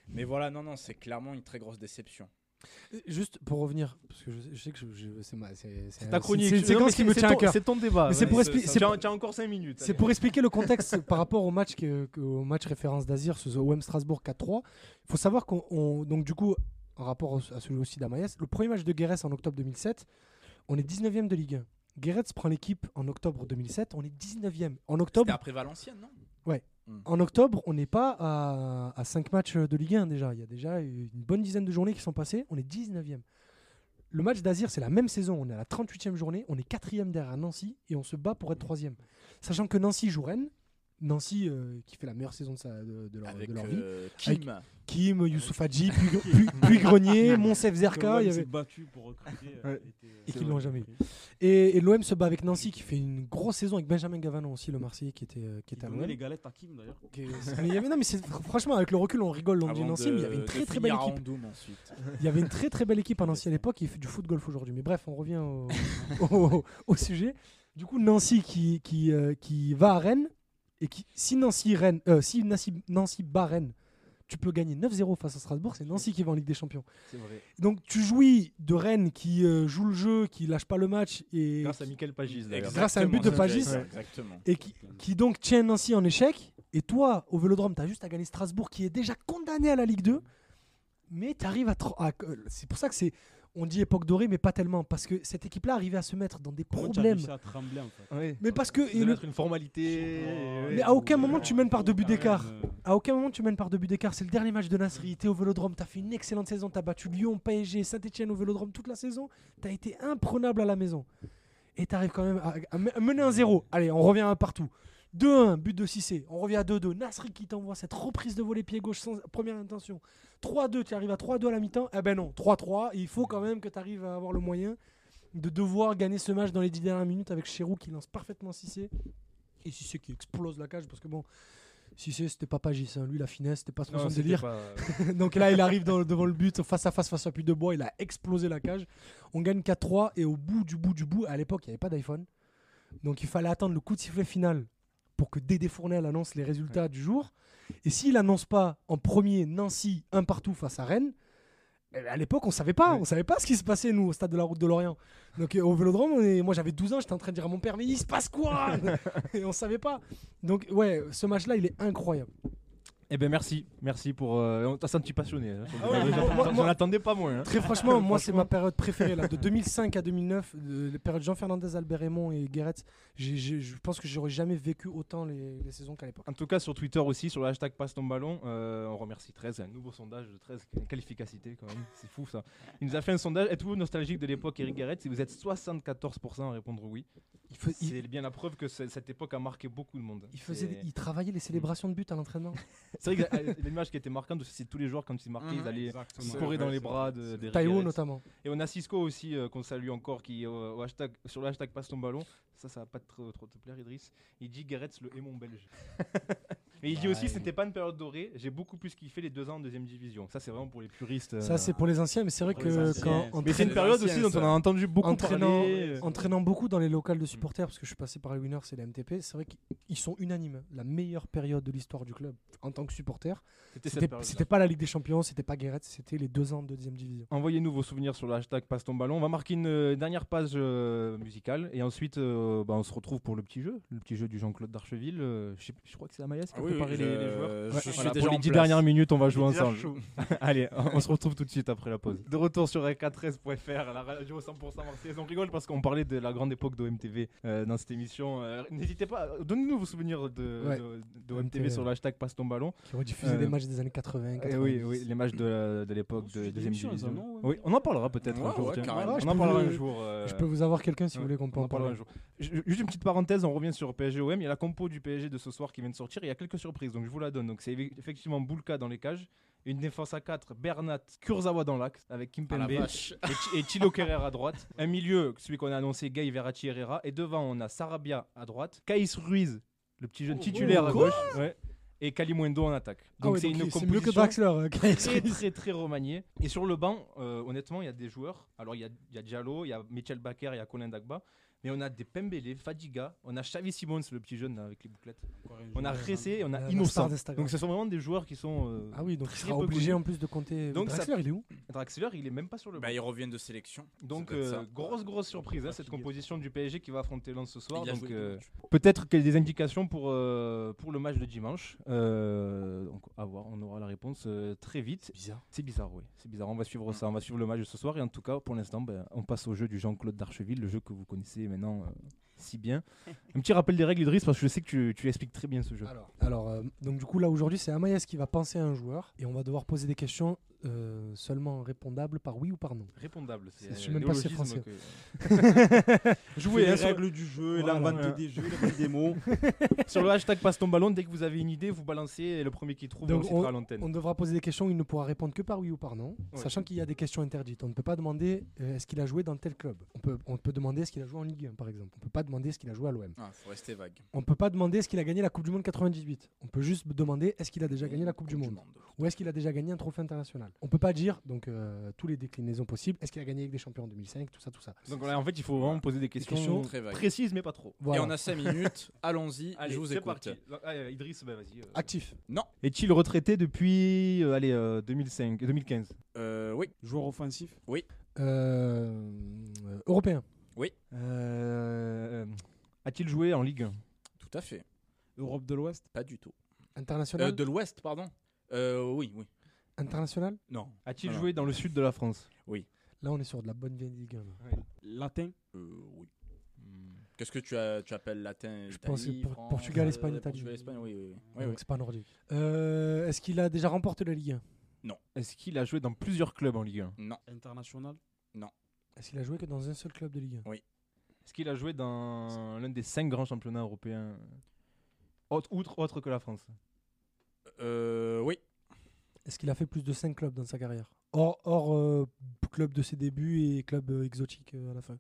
Mais voilà, non, non, c'est clairement une très grosse déception. Juste pour revenir, parce que je, je sais que c'est, ta chronique. C'est une séquence qui me tient à cœur. C'est ton débat. C'est ouais. pour expliquer- encore 5 minutes. C'est pour expliquer le contexte par rapport au match, que, que- au match référence d'Azir, ce OM Strasbourg 4-3. Il faut savoir qu'on. on- donc, du coup, en rapport à celui aussi d'Amaïs, le premier match de Guéret en octobre 2007, on est 19ème de Ligue 1. Guéret prend l'équipe en octobre 2007, on est 19ème. En C'était après Valenciennes, non? En octobre, on n'est pas à, 5 matchs de Ligue 1 déjà. Il y a déjà une bonne dizaine de journées qui sont passées. On est 19e. Le match d'Azir, c'est la même saison. On est à la 38e journée. On est 4e derrière Nancy et on se bat pour être 3e. Sachant que Nancy joue Rennes. Nancy euh, qui fait la meilleure saison de, sa- de- de leur, Avec de leur vie. euh, Kim. Kim, Youssouf Hadji, puis, puis- puis Grenier, Monsef Zerka. il y s'est avait- battu pour recruter. euh, Ouais. était, euh, Et C'est qui vrai. l'ont jamais eu. Et, et l'OM se bat avec Nancy qui fait une grosse saison avec Benjamin Gavanon aussi, le Marseillais qui était, euh, qui Il était à l'OM. les galettes à Kim d'ailleurs. Non, mais c'est- franchement, avec le recul, on rigole, on dit Nancy, de- mais il y avait une très très belle équipe. Il y avait une très très belle équipe à Nancy à l'époque qui fait du foot golf aujourd'hui. Mais bref, on revient au, au- au sujet. Du coup, Nancy qui, qui, euh, qui va à Rennes et qui, si Nancy, Rennes, euh, si Nancy, Nancy bat Rennes, tu peux gagner 9-0 face à Strasbourg. C'est Nancy qui va en Ligue des Champions. C'est vrai. Donc tu jouis de Rennes qui euh, joue le jeu, qui lâche pas le match et Grâce à Michael Pagis. Grâce à un but de Pagis. Exactement. et qui, qui donc tient Nancy en échec. Et toi, au Vélodrome, tu as juste à gagner Strasbourg qui est déjà condamné à la Ligue 2. Mais tu arrives à. à- C'est pour ça que c'est. On dit époque dorée, mais pas tellement. Parce que cette équipe-là arrivait à se mettre dans des Comment tu as problèmes. à trembler en fait Ouais. Mais parce que. Ça et le- être une formalité. Oh, Mais à aucun moment tu mènes par deux buts même, d'écart. euh, À aucun moment tu mènes par deux buts d'écart. C'est le dernier match de Nasri. T'es au Vélodrome. T'as fait une excellente saison. T'as battu Lyon, PSG, Saint-Etienne au Vélodrome toute la saison. T'as été imprenable à la maison. Et t'arrives quand même à, à me- à mener un 0. Allez, on revient à partout. 2-1, but de Cissé. On revient à 2-2. Nasri qui t'envoie cette reprise de volet pied gauche sans première intention. 3-2, tu arrives à 3-2 à la mi-temps. Eh ben non, 3-3. Il faut quand même que tu arrives à avoir le moyen de devoir gagner ce match dans les 10 dernières minutes avec Chérou qui lance parfaitement Cissé. Et Cissé qui explose la cage parce que bon, Cissé c'était pas Pagis. hein. Lui, la finesse, c'était pas Non, son c'était délire. pas- Donc là, il arrive dans- devant le but, face à face, face à puits de bois. Il a explosé la cage. On gagne 4-3. Et au bout du bout du bout, à l'époque, il n'y avait pas d'iPhone. Donc il fallait attendre le coup de sifflet final pour que Dédé Fournel annonce les résultats du jour. Et s'il annonce pas en premier Nancy un partout face à Rennes, eh ben, à l'époque, on savait pas. Ouais. On savait pas ce qui se passait, nous, au stade de la route de Lorient. Donc euh, au Vélodrome, on est- moi j'avais 12 ans, j'étais en train de dire à mon père, mais il se passe quoi? Et on savait pas. Donc ouais, ce match-là, il est incroyable. Eh ben merci, merci pour. Euh, on t'a senti passionné. hein, Ah ouais, moi- moi- attendais pas moins. hein. Très franchement, moi, c'est ma période préférée. Là. De 2005 à 2009, euh, la période Jean Fernandez, Albert Raymond et Guéret, je pense que j'aurais jamais vécu autant les, les saisons qu'à l'époque. En tout cas, sur Twitter aussi, sur le hashtag passe ton ballon, euh, on remercie 13, un nouveau sondage de 13, qualificacité quand même, c'est fou ça. Il nous a fait un sondage, êtes-vous nostalgique de l'époque Eric Garrett Si vous êtes 74% à répondre oui, il- c'est bien la preuve que cette époque a marqué beaucoup de monde. il faisait, il travaillait les célébrations de but à l'entraînement. C'est vrai que euh, l'image qui était marquante, c'est tous les joueurs quand ils marquaient, Mhm. ils allaient Exactement. courir dans les bras de, des Taïwo notamment. Et on a Cisco aussi, euh, qu'on salue encore, qui euh, au hashtag, sur le hashtag passe ton ballon, ça, ça va pas trop, trop te plaire, Idriss. Il dit Gareth le aimant belge. Mais il dit aussi, il- c'était pas une période dorée, j'ai beaucoup plus kiffé les deux ans en deuxième division. Ça, c'est vraiment pour les puristes. euh. Ça, c'est pour les anciens, mais c'est vrai que quand Mais c'est une période aussi dont on a entendu beaucoup entraînant, parler. entraînant beaucoup dans les locales de supporters, parce que je suis passé par les Winners et la MTP, c'est vrai qu'ils sont unanimes. La meilleure période de l'histoire du club en tant que supporter, C'était cette c'était période. c'était pas la Ligue des Champions, c'était pas Guéret, c'était les deux ans de deuxième division. Envoyez-nous vos souvenirs sur le hashtag passe ton ballon. On va marquer une euh, dernière page euh, musicale et ensuite bah, on se retrouve pour le petit jeu, le petit jeu du Jean-Claude Darcheville. Je, crois que c'est Amaïs qui a Ah oui, oui, les, je- les joueurs. je suis Voilà, déjà pour les en 10 place. dernières minutes, on va jouer ensemble. Allez, on se retrouve tout de suite après la pause. De retour sur RK13.fr, la radio 100% marseillaise. On rigole parce qu'on parlait de la grande époque d'OMTV euh, dans cette émission. Euh, N'hésitez pas, donnez-nous vos souvenirs de, Ouais. de- d'OMTV OMTV. sur le hashtag passe ton ballon. Qui rediffusé Euh, des matchs des années 80. Eh 90. oui, oui, les matchs de, de l'époque de deuxième ça, division. non, Oui, on en parlera peut-être un jour. je on en peux parlera vous- un jour. euh, Je peux vous avoir quelqu'un si vous voulez qu'on peut en parler. un jour. Ju- Juste une petite parenthèse, on revient sur PSG-OM. Il y a la compo du PSG de ce soir qui vient de sortir. Il y a quelques surprises, donc je vous la donne. Donc c'est eff- effectivement Boulka dans les cages. Une défense à 4, Bernat, Kurzawa dans l'axe avec Ah Kimpembe vache. et, et Thilo Kerrer à droite. Un milieu, celui qu'on a annoncé, Gay Verratti Herrera. Et devant, on a Sarabia à droite, Caïs Ruiz, le petit jeune titulaire à gauche. ouais, et Kalimundo en attaque. Ah Donc ouais, c'est une mieux que composition Draxler. euh, très très très remanié. Et sur le banc, euh, honnêtement, il y a des joueurs. Alors il y a, il y a Diallo, il y a Michel Baker, il y a Colin Dagba. Mais on a des Pembele, Fadiga, on a Xavi Simons, le petit jeune là, avec les bouclettes. On a Ressé et on a Innocent. Donc ce sont vraiment des joueurs qui sont. euh, Ah oui, donc il sera obligé en plus de compter. Donc ça- Draxler, il est où? Draxler, il est même pas sur le banc. Bah, ils reviennent de sélection. Donc Ça euh, ça. grosse grosse surprise hein, cette composition du PSG qui va affronter Lens ce soir. Il Donc euh, peut-être qu'il y a des indications pour euh, pour le match de dimanche. Euh, donc à voir, on aura la réponse euh, très vite. Bizarre. C'est bizarre, oui. C'est bizarre. On va suivre ça. On va suivre le match de ce soir. Et en tout cas, pour l'instant, ben, on passe au jeu du Jean-Claude Darcheville, le jeu que vous connaissez maintenant euh, si bien. Un petit rappel des règles, Idriss, parce que je sais que tu, tu expliques très bien ce jeu. Alors, euh, donc du coup là aujourd'hui c'est Amaïs qui va penser à un joueur et on va devoir poser des questions euh, seulement répondables par oui ou par non. Répondable. C'est Je suis un même pas si français. que- Jouer hein, les règles du jeu, il Voilà. des jeux, fait des mots. Sur le hashtag passe ton ballon, dès que vous avez une idée, vous balancez et le premier qui trouve, Donc, on le citera à l'antenne. On devra poser des questions, il ne pourra répondre que par oui ou par non, Ouais. sachant qu'il y a des questions interdites. On ne peut pas demander euh, est-ce qu'il a joué dans tel club. On peut, on peut demander est-ce qu'il a joué en Ligue 1 par exemple. On peut pas demander est-ce qu'il a joué à l'OM. Ah, faut rester vague. On peut pas demander est-ce qu'il a gagné la Coupe du Monde 98. On peut juste demander est-ce qu'il a déjà gagné la Coupe du Monde ou est-ce qu'il a déjà gagné un trophée international. On peut pas dire donc euh, tous les déclinaisons possibles. Est-ce qu'il a gagné avec des champions en 2005, tout ça, tout ça. Donc voilà, en fait, il faut vraiment poser des questions, questions très vagues. précises, mais pas trop. Voilà. Et on a 5 minutes. Allons-y. Allez, je vous c'est écoute. parti. Ah, Idriss, bah, vas-y. euh. Actif. Non. Est-il retraité depuis euh, allez, euh, 2005, 2015 Euh, oui. Joueur offensif? Euh, euh, européen. Euh, A-t-il joué en Ligue 1 Tout à fait. Europe de l'Ouest? Pas du tout. International? Euh, de l'Ouest, pardon. Euh, oui, oui. International. Non. A-t-il Non, non. joué dans le sud de la France Là on est sur de la bonne vieille Ligue 1. là. Latin. Euh, oui. Qu'est-ce que tu, as, tu appelles latin Je pense Italie, pour- France, Portugal, euh, Espagne, Italie. Portugal, Espagne, oui, oui. oui. Oui, Donc oui. c'est pas nordique. Euh, est-ce qu'il a déjà remporté la Ligue 1 Est-ce qu'il a joué dans plusieurs clubs en Ligue 1 Non. International? Est-ce qu'il a joué que dans un seul club de Ligue 1 Est-ce qu'il a joué dans l'un des cinq grands championnats européens autre, outre autre que la France? Euh, oui. Est-ce qu'il a fait plus de 5 clubs dans sa carrière? Hors, hors euh, club de ses débuts et club euh, exotique euh, à la fin.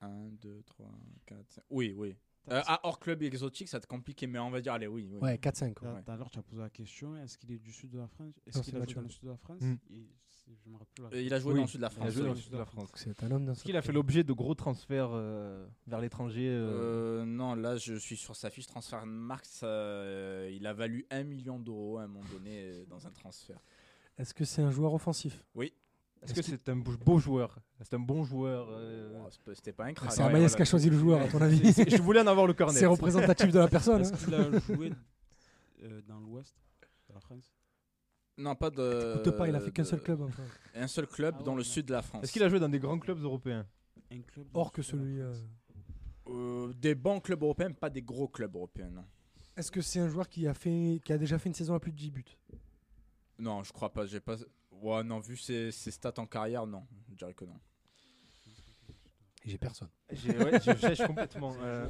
1, 2, 3, 4, 5. Oui, oui. Euh, ah, hors club exotique, ça te compliqué, mais on va dire, allez, oui. oui. Ouais, 4-5. Tout à tout à l'heure, tu as posé la question est-ce qu'il est du sud de la France? Est-ce qu'il c'est a joué dans le sud de la France? Mm. Et Je me rappelle Euh, il a joué Oui, dans le sud de la Il a France. joué dans oui. le sud de la France. Donc c'est un homme d'un Est-ce qu'il a fait l'objet de gros transferts euh, vers l'étranger euh, Euh, non, là, je suis sur sa fiche transfert Marx. euh, il a valu 1 million d'euros à un moment donné dans un transfert. Est-ce que c'est un joueur offensif? Est-ce que c'est un beau joueur? C'est un bon joueur euh, Oh, C'était pas un crack. C'est Amaïs qui a choisi le joueur, à ton avis. Je voulais en avoir le cornet. C'est représentatif de la personne. Est-ce hein. qu'il a joué euh, dans l'ouest la France? Non, pas de. Écoute pas, il a fait qu'un de- seul club. encore. Un seul club Ah ouais, dans le sud de la France. Est-ce qu'il a joué dans des grands clubs européens Un club. Hors dans que celui. euh. Euh, Des bons clubs européens, pas des gros clubs européens, non. Est-ce que c'est un joueur qui a, fait, qui a déjà fait une saison à plus de 10 buts? Non, je crois pas. J'ai pas. Ouais, non, vu ses, ses stats en carrière, non. Je dirais que non. Et j'ai personne. Ouais, je sèche complètement. Euh.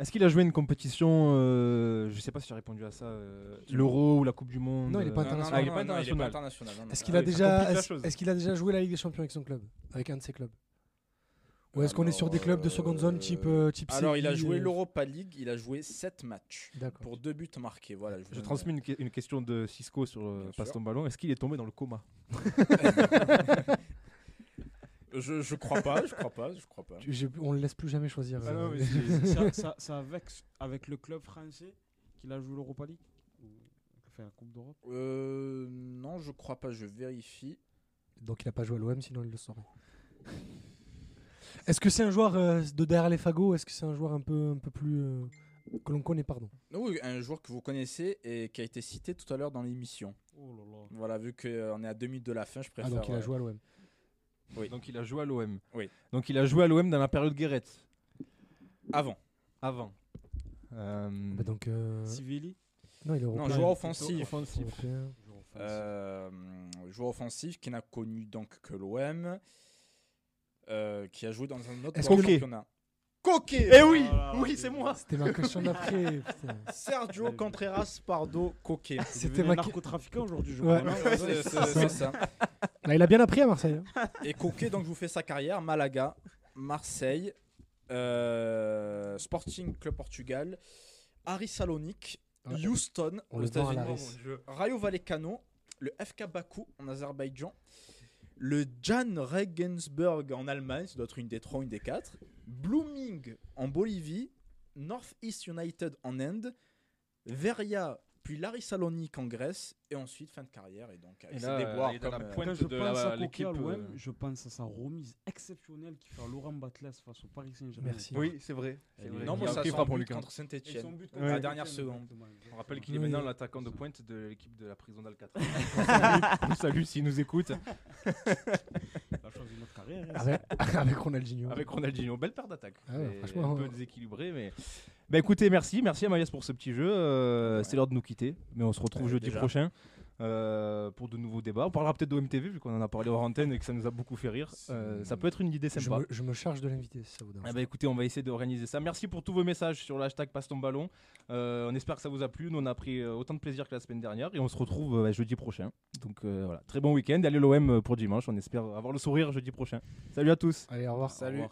Est-ce qu'il a joué une compétition euh, Je sais pas si j'ai répondu à ça. euh, L'Euro ou la Coupe du Monde Non, il est pas euh, international. Ah, il est pas international. international, non, non. Est-ce qu'il Ah a déjà, qu'il a déjà joué la Ligue des Champions avec son club, avec un de ses clubs Ou est-ce qu'on est sur des clubs de seconde zone type type Alors, il a joué l'Europa League, il a joué 7 matchs D'accord. pour 2 buts marqués. Voilà, je transmis une, une question de Cisco sur Passe ton ballon. Est-ce qu'il est tombé dans le coma Je, je crois pas, je crois pas, je crois pas. On le laisse plus jamais choisir. Ah euh, c'est- avec, avec le club français qu'il a joué l'Europa League Ou il a fait la Coupe d'Europe? Euh, non, je crois pas, je vérifie. Donc il a pas joué à l'OM, sinon il le saurait. Est-ce que c'est un joueur euh, de derrière les fagots Est-ce que c'est un joueur un peu, un peu plus euh, que l'on connaît, pardon? Oui, un joueur que vous connaissez et qui a été cité tout à l'heure dans l'émission. Oh là là. Voilà, vu qu'on est à 2 minutes de la fin, je Ah préfère. donc il a euh, joué à l'OM. Oui. Donc il a joué à l'OM. Oui. Donc il a joué à l'OM dans la période Guéret. Avant. Avant. Euh, Bah donc euh, Sivelli non, il est Non, européen. joueur offensif. offensif. Européen. Joueur offensif. Euh, joueur offensif qui n'a connu donc que l'OM, euh, qui a joué dans un autre championnat. Coquet Eh oui, Voilà, oui, c'est moi. C'était ma question d'après. Sergio Contreras Pardo Coquet. C'était ma narcotrafiquant aujourd'hui, je Ouais. crois. non Ouais, c'est- c'est c'est ça. Là, il a bien appris à Marseille. hein. Et Coquet, donc je vous fais sa carrière Malaga, Marseille, euh, Sporting Club Portugal, Aris Salonique, Ouais. Houston On aux le l'Aris. Rayo Vallecano, le FK Bakou en Azerbaïdjan, le Jan Regensburg en Allemagne, ça doit être une des trois, une des quatre, Blooming en Bolivie, Northeast United en Inde, Veria puis Laris Salonique en Grèce et ensuite fin de carrière et donc avec Et ses là, déboires dans comme, la euh, pointe Quand je de pense la- à l'équipe, euh, je pense à sa remise exceptionnelle qu'il fait à Laurent Batles face au Paris Saint-Germain. Merci. Oui, c'est vrai. Vrai. Non, a ça qui frappe pour but Lucas. contre Saint-Etienne. but Ouais. la dernière seconde. On rappelle qu'il est Oui. maintenant l'attaquant de pointe de l'équipe de la prison d'Alcatraz. On salue s'il nous écoute. Il a choisi notre carrière. hein. Avec, avec Ronaldinho. Avec Ronaldinho. Belle paire d'attaques. Ah un peu déséquilibré, mais. Bah écoutez, merci, merci à Maïs pour ce petit jeu. Euh, Ouais. C'est l'heure de nous quitter, mais on se retrouve Ouais, jeudi déjà. prochain euh, pour de nouveaux débats. On parlera peut-être d'OMTV vu qu'on en a parlé hors antenne et que ça nous a beaucoup fait rire. Euh, ça peut être une idée je, sympa. me, je me charge de l'inviter si ça vous dérange. Eh ben, écoutez, on va essayer d'organiser ça. Merci pour tous vos messages sur le hashtag Passe ton ballon. Euh, on espère que ça vous a plu. Nous, on a pris autant de plaisir que la semaine dernière et on se retrouve euh, jeudi prochain. Donc euh, voilà, très bon week-end. Allez l'OM pour dimanche. On espère avoir le sourire jeudi prochain. Salut à tous. Allez, au revoir. Salut. Au revoir.